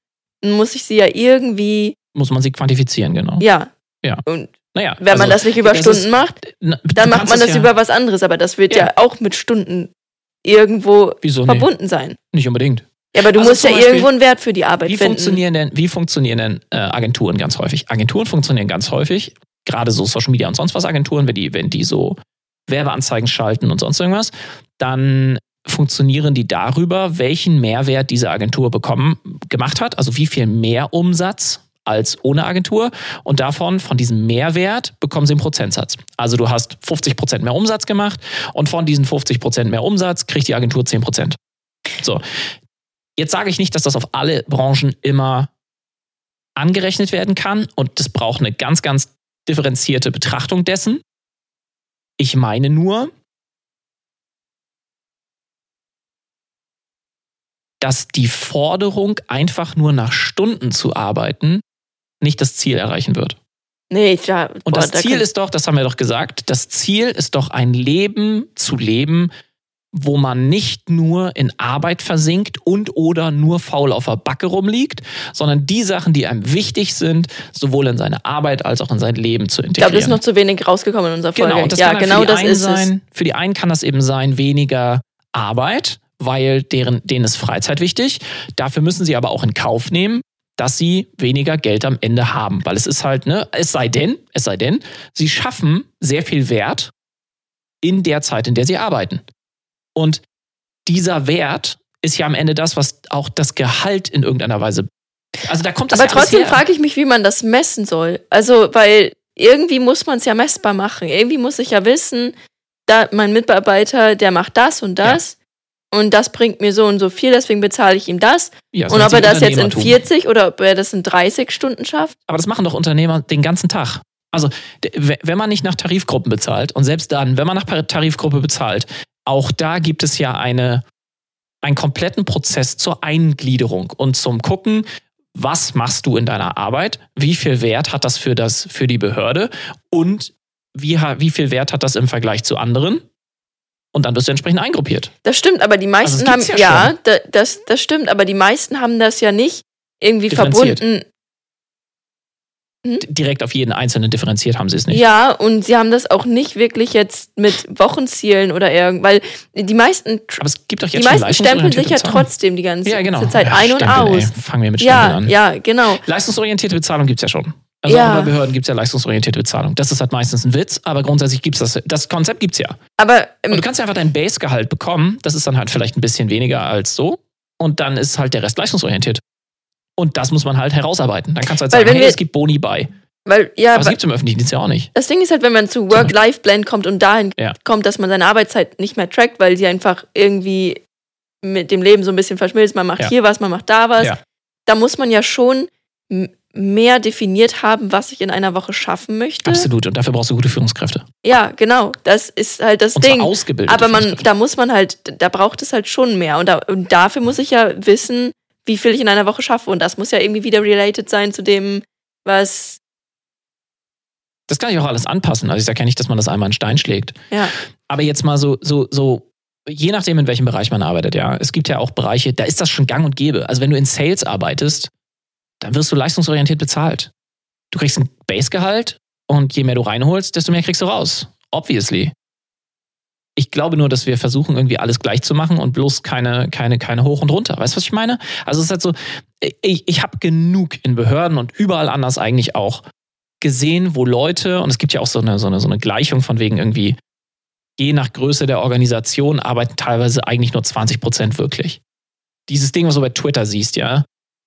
Dann muss ich sie ja irgendwie, Muss man sie quantifizieren, genau. ja. Ja. Und Naja, wenn man also, das nicht über das Stunden ist- macht, na, dann macht man das ja, über was anderes, aber das wird ja, Ja. auch mit Stunden irgendwo Wieso nee? verbunden sein. Nicht unbedingt. Ja, aber du Also musst ja Beispiel, irgendwo einen Wert für die Arbeit Wie finden. funktionieren denn, wie funktionieren denn äh, Agenturen ganz häufig? Agenturen funktionieren ganz häufig, gerade so Social Media und sonst was Agenturen, wenn die, wenn die so Werbeanzeigen schalten und sonst irgendwas, dann funktionieren die darüber, welchen Mehrwert diese Agentur bekommen, gemacht hat, also wie viel mehr Umsatz als ohne Agentur und davon, von diesem Mehrwert bekommen sie einen Prozentsatz. Also du hast 50% mehr Umsatz gemacht und von diesen 50% mehr Umsatz kriegt die Agentur 10%. So, Jetzt sage ich nicht, dass das auf alle Branchen immer angerechnet werden kann und das braucht eine ganz, ganz differenzierte Betrachtung dessen. Ich meine nur, dass die Forderung, einfach nur nach Stunden zu arbeiten, nicht das Ziel erreichen wird. Nee, ja, Und boah, das da Ziel ist doch, das haben wir doch gesagt, das Ziel ist doch ein Leben zu leben, wo man nicht nur in Arbeit versinkt und oder nur faul auf der Backe rumliegt, sondern die Sachen, die einem wichtig sind, sowohl in seine Arbeit als auch in sein Leben zu Ich integrieren. glaube, das ist noch zu wenig rausgekommen in unserer Folge. Genau, das ja, kann dann genau für die das einen ist es. sein. Für die einen kann das eben sein, weniger Arbeit, weil deren, denen ist Freizeit wichtig. Dafür müssen sie aber auch in Kauf nehmen, dass sie weniger Geld am Ende haben. Weil es ist halt, ne, es sei denn, es sei denn, sie schaffen sehr viel Wert in der Zeit, in der sie arbeiten. Und dieser Wert ist ja am Ende das, was auch das Gehalt in irgendeiner Weise. Also da kommt das Aber ja trotzdem frage ich mich, wie man das messen soll. Also, weil irgendwie muss man es ja messbar machen. Irgendwie muss ich ja wissen, da mein Mitarbeiter, der macht das und das. Und das bringt mir so und so viel, deswegen bezahle ich ihm das. Ja, das und ob er das jetzt in Unternehmertum. 40 oder ob er das in 30 Stunden schafft. Aber das machen doch Unternehmer den ganzen Tag. Also, wenn man nicht nach Tarifgruppen bezahlt und selbst dann, wenn man nach Tarifgruppe bezahlt, auch da gibt es ja eine, einen kompletten Prozess zur Eingliederung und zum Gucken, was machst du in deiner Arbeit, wie viel Wert hat das für, das, für die Behörde und wie, wie viel Wert hat das im Vergleich zu anderen? Und dann wirst du entsprechend eingruppiert. Das stimmt, aber die meisten Also haben, das ja, ja da, das, das stimmt, aber die meisten haben das ja nicht irgendwie verbunden. D- Direkt auf jeden Einzelnen differenziert haben sie es nicht. Ja, und sie haben das auch nicht wirklich jetzt mit Wochenzielen oder irgend, weil die meisten, Aber es gibt doch die jetzt schon meisten stempeln sich ja trotzdem die ganze Ja, genau. Zeit Ja, ein und Stempeln, aus. Ey. Fangen wir mit Stempeln Ja, an. ja, genau. Leistungsorientierte Bezahlung gibt es ja schon. Also Ja. auch bei Behörden gibt es ja leistungsorientierte Bezahlung. Das ist halt meistens ein Witz, aber grundsätzlich gibt es das. Das Konzept gibt es ja. Aber Und du ähm, kannst ja einfach dein Basegehalt bekommen. Das ist dann halt vielleicht ein bisschen weniger als so. Und dann ist halt der Rest leistungsorientiert. Und das muss man halt herausarbeiten. Dann kannst du halt sagen, hey, wir- es gibt Boni bei. weil, ja, Aber es gibt es im öffentlichen Dienst ja auch nicht. das Ding ist halt, wenn man zu Work-Life-Blend kommt und dahin Ja. kommt, dass man seine Arbeitszeit nicht mehr trackt, weil sie einfach irgendwie mit dem Leben so ein bisschen verschmilzt. Man macht Ja. hier was, man macht da was. Da muss man ja schon mehr definiert haben, was ich in einer Woche schaffen möchte. Absolut. Und dafür brauchst du gute Führungskräfte. Ja, genau. Das ist halt das Und Ding. zwar ausgebildete Aber man, da muss man halt, da braucht es halt schon mehr. Und, da, und dafür muss ich ja wissen, wie viel ich in einer Woche schaffe. Und das muss ja irgendwie wieder related sein zu dem, was. Das kann ich auch alles anpassen. Also ich sage ja nicht, dass man das einmal in Stein schlägt. Ja. Aber jetzt mal so, so, so, je nachdem, in welchem Bereich man arbeitet, ja. Es gibt ja auch Bereiche, da ist das schon gang und gäbe. Also wenn du in Sales arbeitest, dann wirst du leistungsorientiert bezahlt. Du kriegst ein Basegehalt und je mehr du reinholst, desto mehr kriegst du raus. Obviously. Ich glaube nur, dass wir versuchen, irgendwie alles gleich zu machen und bloß keine, keine, keine hoch und runter. Weißt du, was ich meine? Also es ist halt so, ich, ich habe genug in Behörden und überall anders eigentlich auch gesehen, wo Leute, und es gibt ja auch so eine, so eine, so eine Gleichung von wegen irgendwie, je nach Größe der Organisation arbeiten teilweise eigentlich nur 20 Prozent wirklich. Dieses Ding, was du bei Twitter siehst, ja.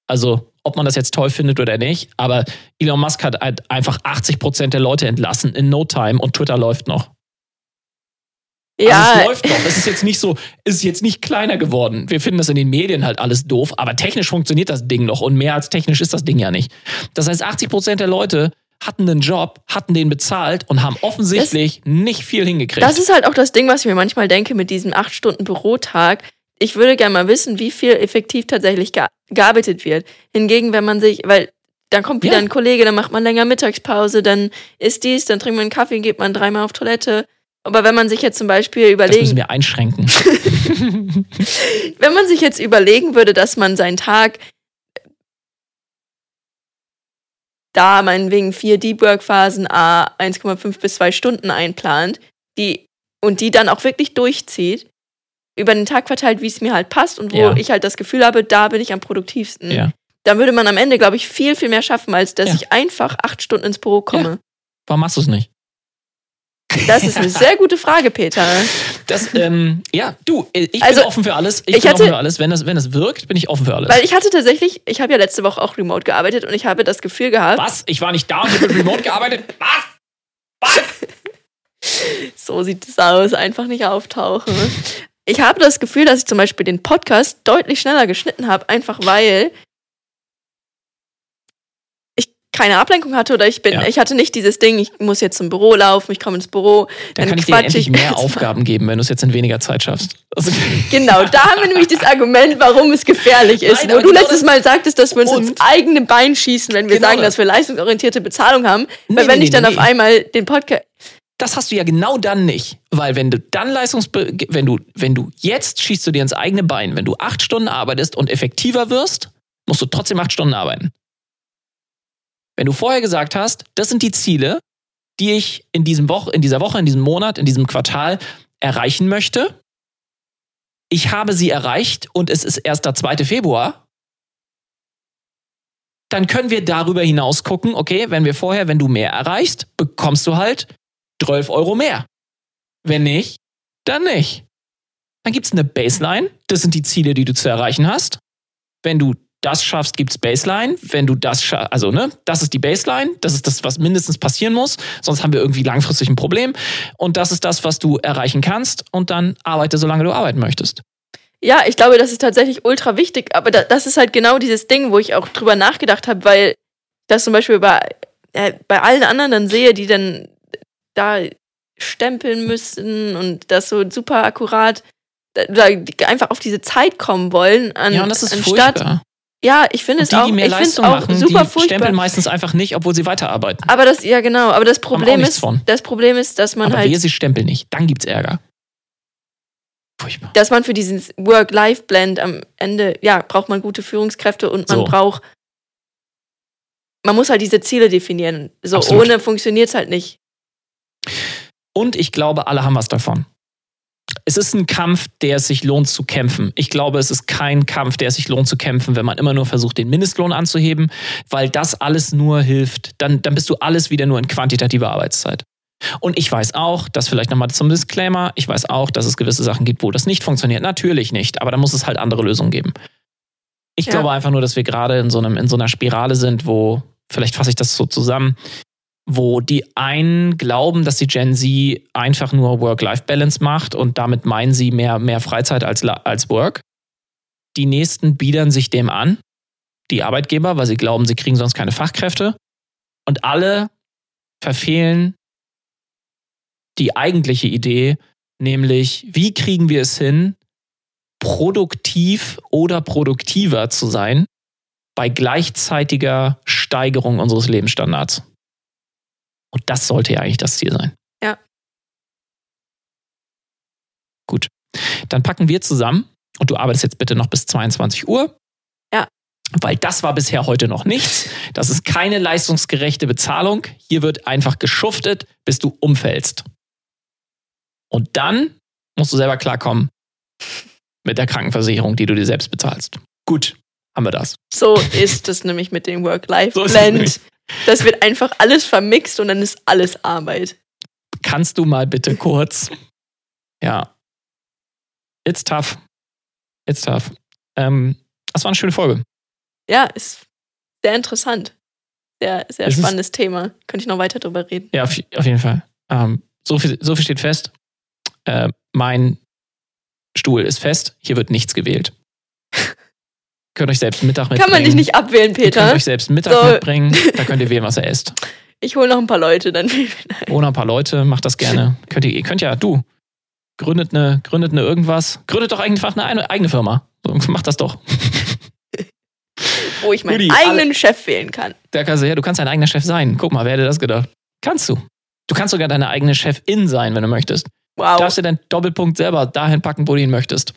Also, ob man das jetzt toll findet oder nicht, aber Elon Musk hat halt einfach 80 Prozent der Leute entlassen in no time und Twitter läuft noch. Ja. Also es läuft noch. Es ist jetzt nicht so, es ist jetzt nicht kleiner geworden. Wir finden das in den Medien halt alles doof, aber technisch funktioniert das Ding noch und mehr als technisch ist das Ding ja nicht. Das heißt, 80 Prozent der Leute hatten einen Job, hatten den bezahlt und haben offensichtlich das, nicht viel hingekriegt. Das ist halt auch das Ding, was ich mir manchmal denke mit diesem 8-Stunden-Bürotag. Ich würde gerne mal wissen, wie viel effektiv tatsächlich gearbeitet wird. Hingegen, wenn man sich, weil dann kommt wieder ja. ein Kollege, dann macht man länger Mittagspause, dann ist dies, dann trinkt man einen Kaffee, geht man dreimal auf Toilette. Aber wenn man sich jetzt zum Beispiel überlegen. Das müssen wir einschränken. [LAUGHS] wenn man sich jetzt überlegen würde, dass man seinen Tag da meinetwegen vier Deep Work Phasen a 1,5 bis 2 Stunden einplant, die und die dann auch wirklich durchzieht, über den Tag verteilt, wie es mir halt passt und wo ja. ich halt das Gefühl habe, da bin ich am produktivsten. Ja. Dann würde man am Ende, glaube ich, viel, viel mehr schaffen, als dass ja. ich einfach acht Stunden ins Büro komme. Warum machst du es nicht? Das ist eine [LAUGHS] sehr gute Frage, Peter. Das, ähm, ja, du, ich also, bin offen für alles. Ich, ich bin hatte, offen für alles. Wenn es wenn das wirkt, bin ich offen für alles. Weil ich hatte tatsächlich, ich habe ja letzte Woche auch remote gearbeitet und ich habe das Gefühl gehabt. Was? Ich war nicht da und ich habe remote gearbeitet? Was? Was? [LAUGHS] so sieht es aus. Einfach nicht auftauchen. Ich habe das Gefühl, dass ich zum Beispiel den Podcast deutlich schneller geschnitten habe, einfach weil keine Ablenkung hatte oder ich bin, ja. ich hatte nicht dieses Ding, ich muss jetzt zum Büro laufen, ich komme ins Büro. Dann, dann kann ich dir endlich mehr Aufgaben geben, wenn du es jetzt in weniger Zeit schaffst. Also [LAUGHS] genau, da haben wir nämlich das Argument, warum es gefährlich ist. Nein, wo du genau letztes Mal sagtest, dass wir uns ins eigene Bein schießen, wenn wir genau sagen, das. dass wir leistungsorientierte Bezahlung haben. Nee, weil wenn nee, ich dann nee, auf einmal den Podcast das hast du ja genau dann nicht, weil wenn du dann Leistungs wenn du wenn du jetzt schießt du dir ins eigene Bein, wenn du acht Stunden arbeitest und effektiver wirst, musst du trotzdem acht Stunden arbeiten. Wenn du vorher gesagt hast, das sind die Ziele, die ich in, diesem Woche, in dieser Woche, in diesem Monat, in diesem Quartal erreichen möchte, ich habe sie erreicht und es ist erst der 2. Februar, dann können wir darüber hinaus gucken, okay, wenn wir vorher, wenn du mehr erreichst, bekommst du halt 12 Euro mehr. Wenn nicht, dann nicht. Dann gibt es eine Baseline, das sind die Ziele, die du zu erreichen hast. Wenn du das schaffst, gibt's Baseline. Wenn du das schaffst, also ne, das ist die Baseline, das ist das, was mindestens passieren muss, sonst haben wir irgendwie langfristig ein Problem. Und das ist das, was du erreichen kannst und dann arbeite, solange du arbeiten möchtest. Ja, ich glaube, das ist tatsächlich ultra wichtig, aber das ist halt genau dieses Ding, wo ich auch drüber nachgedacht habe, weil das zum Beispiel bei, äh, bei allen anderen dann sehe, die dann da stempeln müssen und das so super akkurat da, einfach auf diese Zeit kommen wollen, an, ja, und das ist anstatt, furchtbar. Ja, ich finde es die, auch, die mehr Leistung auch machen, super die furchtbar. stempeln meistens einfach nicht, obwohl sie weiterarbeiten. Aber das, ja genau, aber das Problem ist, von. das Problem ist, dass man aber halt. Aber sie stempeln nicht, dann gibt's Ärger. Furchtbar. Dass man für diesen Work-Life-Blend am Ende, ja, braucht man gute Führungskräfte und man so. braucht, man muss halt diese Ziele definieren. So Absolut. ohne funktioniert's halt nicht. Und ich glaube, alle haben was davon es ist ein Kampf, der es sich lohnt zu kämpfen. Ich glaube, es ist kein Kampf, der es sich lohnt zu kämpfen, wenn man immer nur versucht, den Mindestlohn anzuheben, weil das alles nur hilft. Dann, dann bist du alles wieder nur in quantitativer Arbeitszeit. Und ich weiß auch, dass vielleicht nochmal zum Disclaimer, ich weiß auch, dass es gewisse Sachen gibt, wo das nicht funktioniert. Natürlich nicht, aber da muss es halt andere Lösungen geben. Ich ja. glaube einfach nur, dass wir gerade in so, einem, in so einer Spirale sind, wo, vielleicht fasse ich das so zusammen, wo die einen glauben, dass die Gen Z einfach nur Work-Life-Balance macht und damit meinen sie mehr, mehr Freizeit als, als Work. Die nächsten biedern sich dem an, die Arbeitgeber, weil sie glauben, sie kriegen sonst keine Fachkräfte. Und alle verfehlen die eigentliche Idee, nämlich wie kriegen wir es hin, produktiv oder produktiver zu sein bei gleichzeitiger Steigerung unseres Lebensstandards. Und das sollte ja eigentlich das Ziel sein. Ja. Gut. Dann packen wir zusammen und du arbeitest jetzt bitte noch bis 22 Uhr. Ja. Weil das war bisher heute noch nichts. Das ist keine leistungsgerechte Bezahlung. Hier wird einfach geschuftet, bis du umfällst. Und dann musst du selber klarkommen mit der Krankenversicherung, die du dir selbst bezahlst. Gut, haben wir das. So ist es nämlich mit dem Work-Life-Blend. So das wird einfach alles vermixt und dann ist alles Arbeit. Kannst du mal bitte kurz Ja. It's tough. It's tough. Ähm, das war eine schöne Folge. Ja, ist sehr interessant. Sehr, sehr Es spannendes Thema. Könnte ich noch weiter drüber reden. Ja, auf, auf jeden Fall. Ähm, so, viel, so viel steht fest. Äh, mein Stuhl ist fest. Hier wird nichts gewählt. Könnt euch selbst Mittag mitbringen. Kann man dich nicht abwählen, Ihr könnt Peter. euch selbst Mittag So. mitbringen. Da könnt ihr wählen, was ihr esst. [LAUGHS] Ich hole noch ein paar Leute, dann Ohne ein paar Leute, macht das gerne. [LAUGHS] Könnt ihr, ihr könnt ja, du, gründet eine, gründet eine irgendwas. Gründet doch einfach eine eigene Firma. So, [LAUGHS] macht das doch. wo ich meinen Rudi, eigenen Chef wählen kann. Kannst du, ja, du kannst dein eigener Chef sein. Guck mal, wer hätte das gedacht? Kannst du. Du kannst sogar deine eigene Chefin sein, wenn du möchtest. Wow, Darfst dir deinen Doppelpunkt selber dahin packen, wo du ihn möchtest.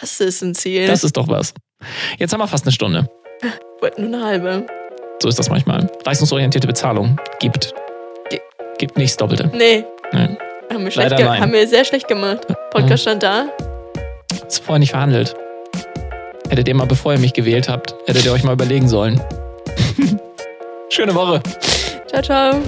das ist ein Ziel. Das ist doch was. Jetzt haben wir fast eine Stunde. Wird nur eine halbe. So ist das manchmal. Leistungsorientierte Bezahlung gibt. Ge- Gibt nichts Doppelte. Nee. Nein. Haben wir, schlecht nein. haben wir sehr schlecht gemacht. Podcast stand da. Ist vorher nicht verhandelt. Hättet ihr mal, bevor ihr mich gewählt habt, hättet ihr euch mal überlegen sollen. [LAUGHS] Schöne Woche. Ciao, ciao.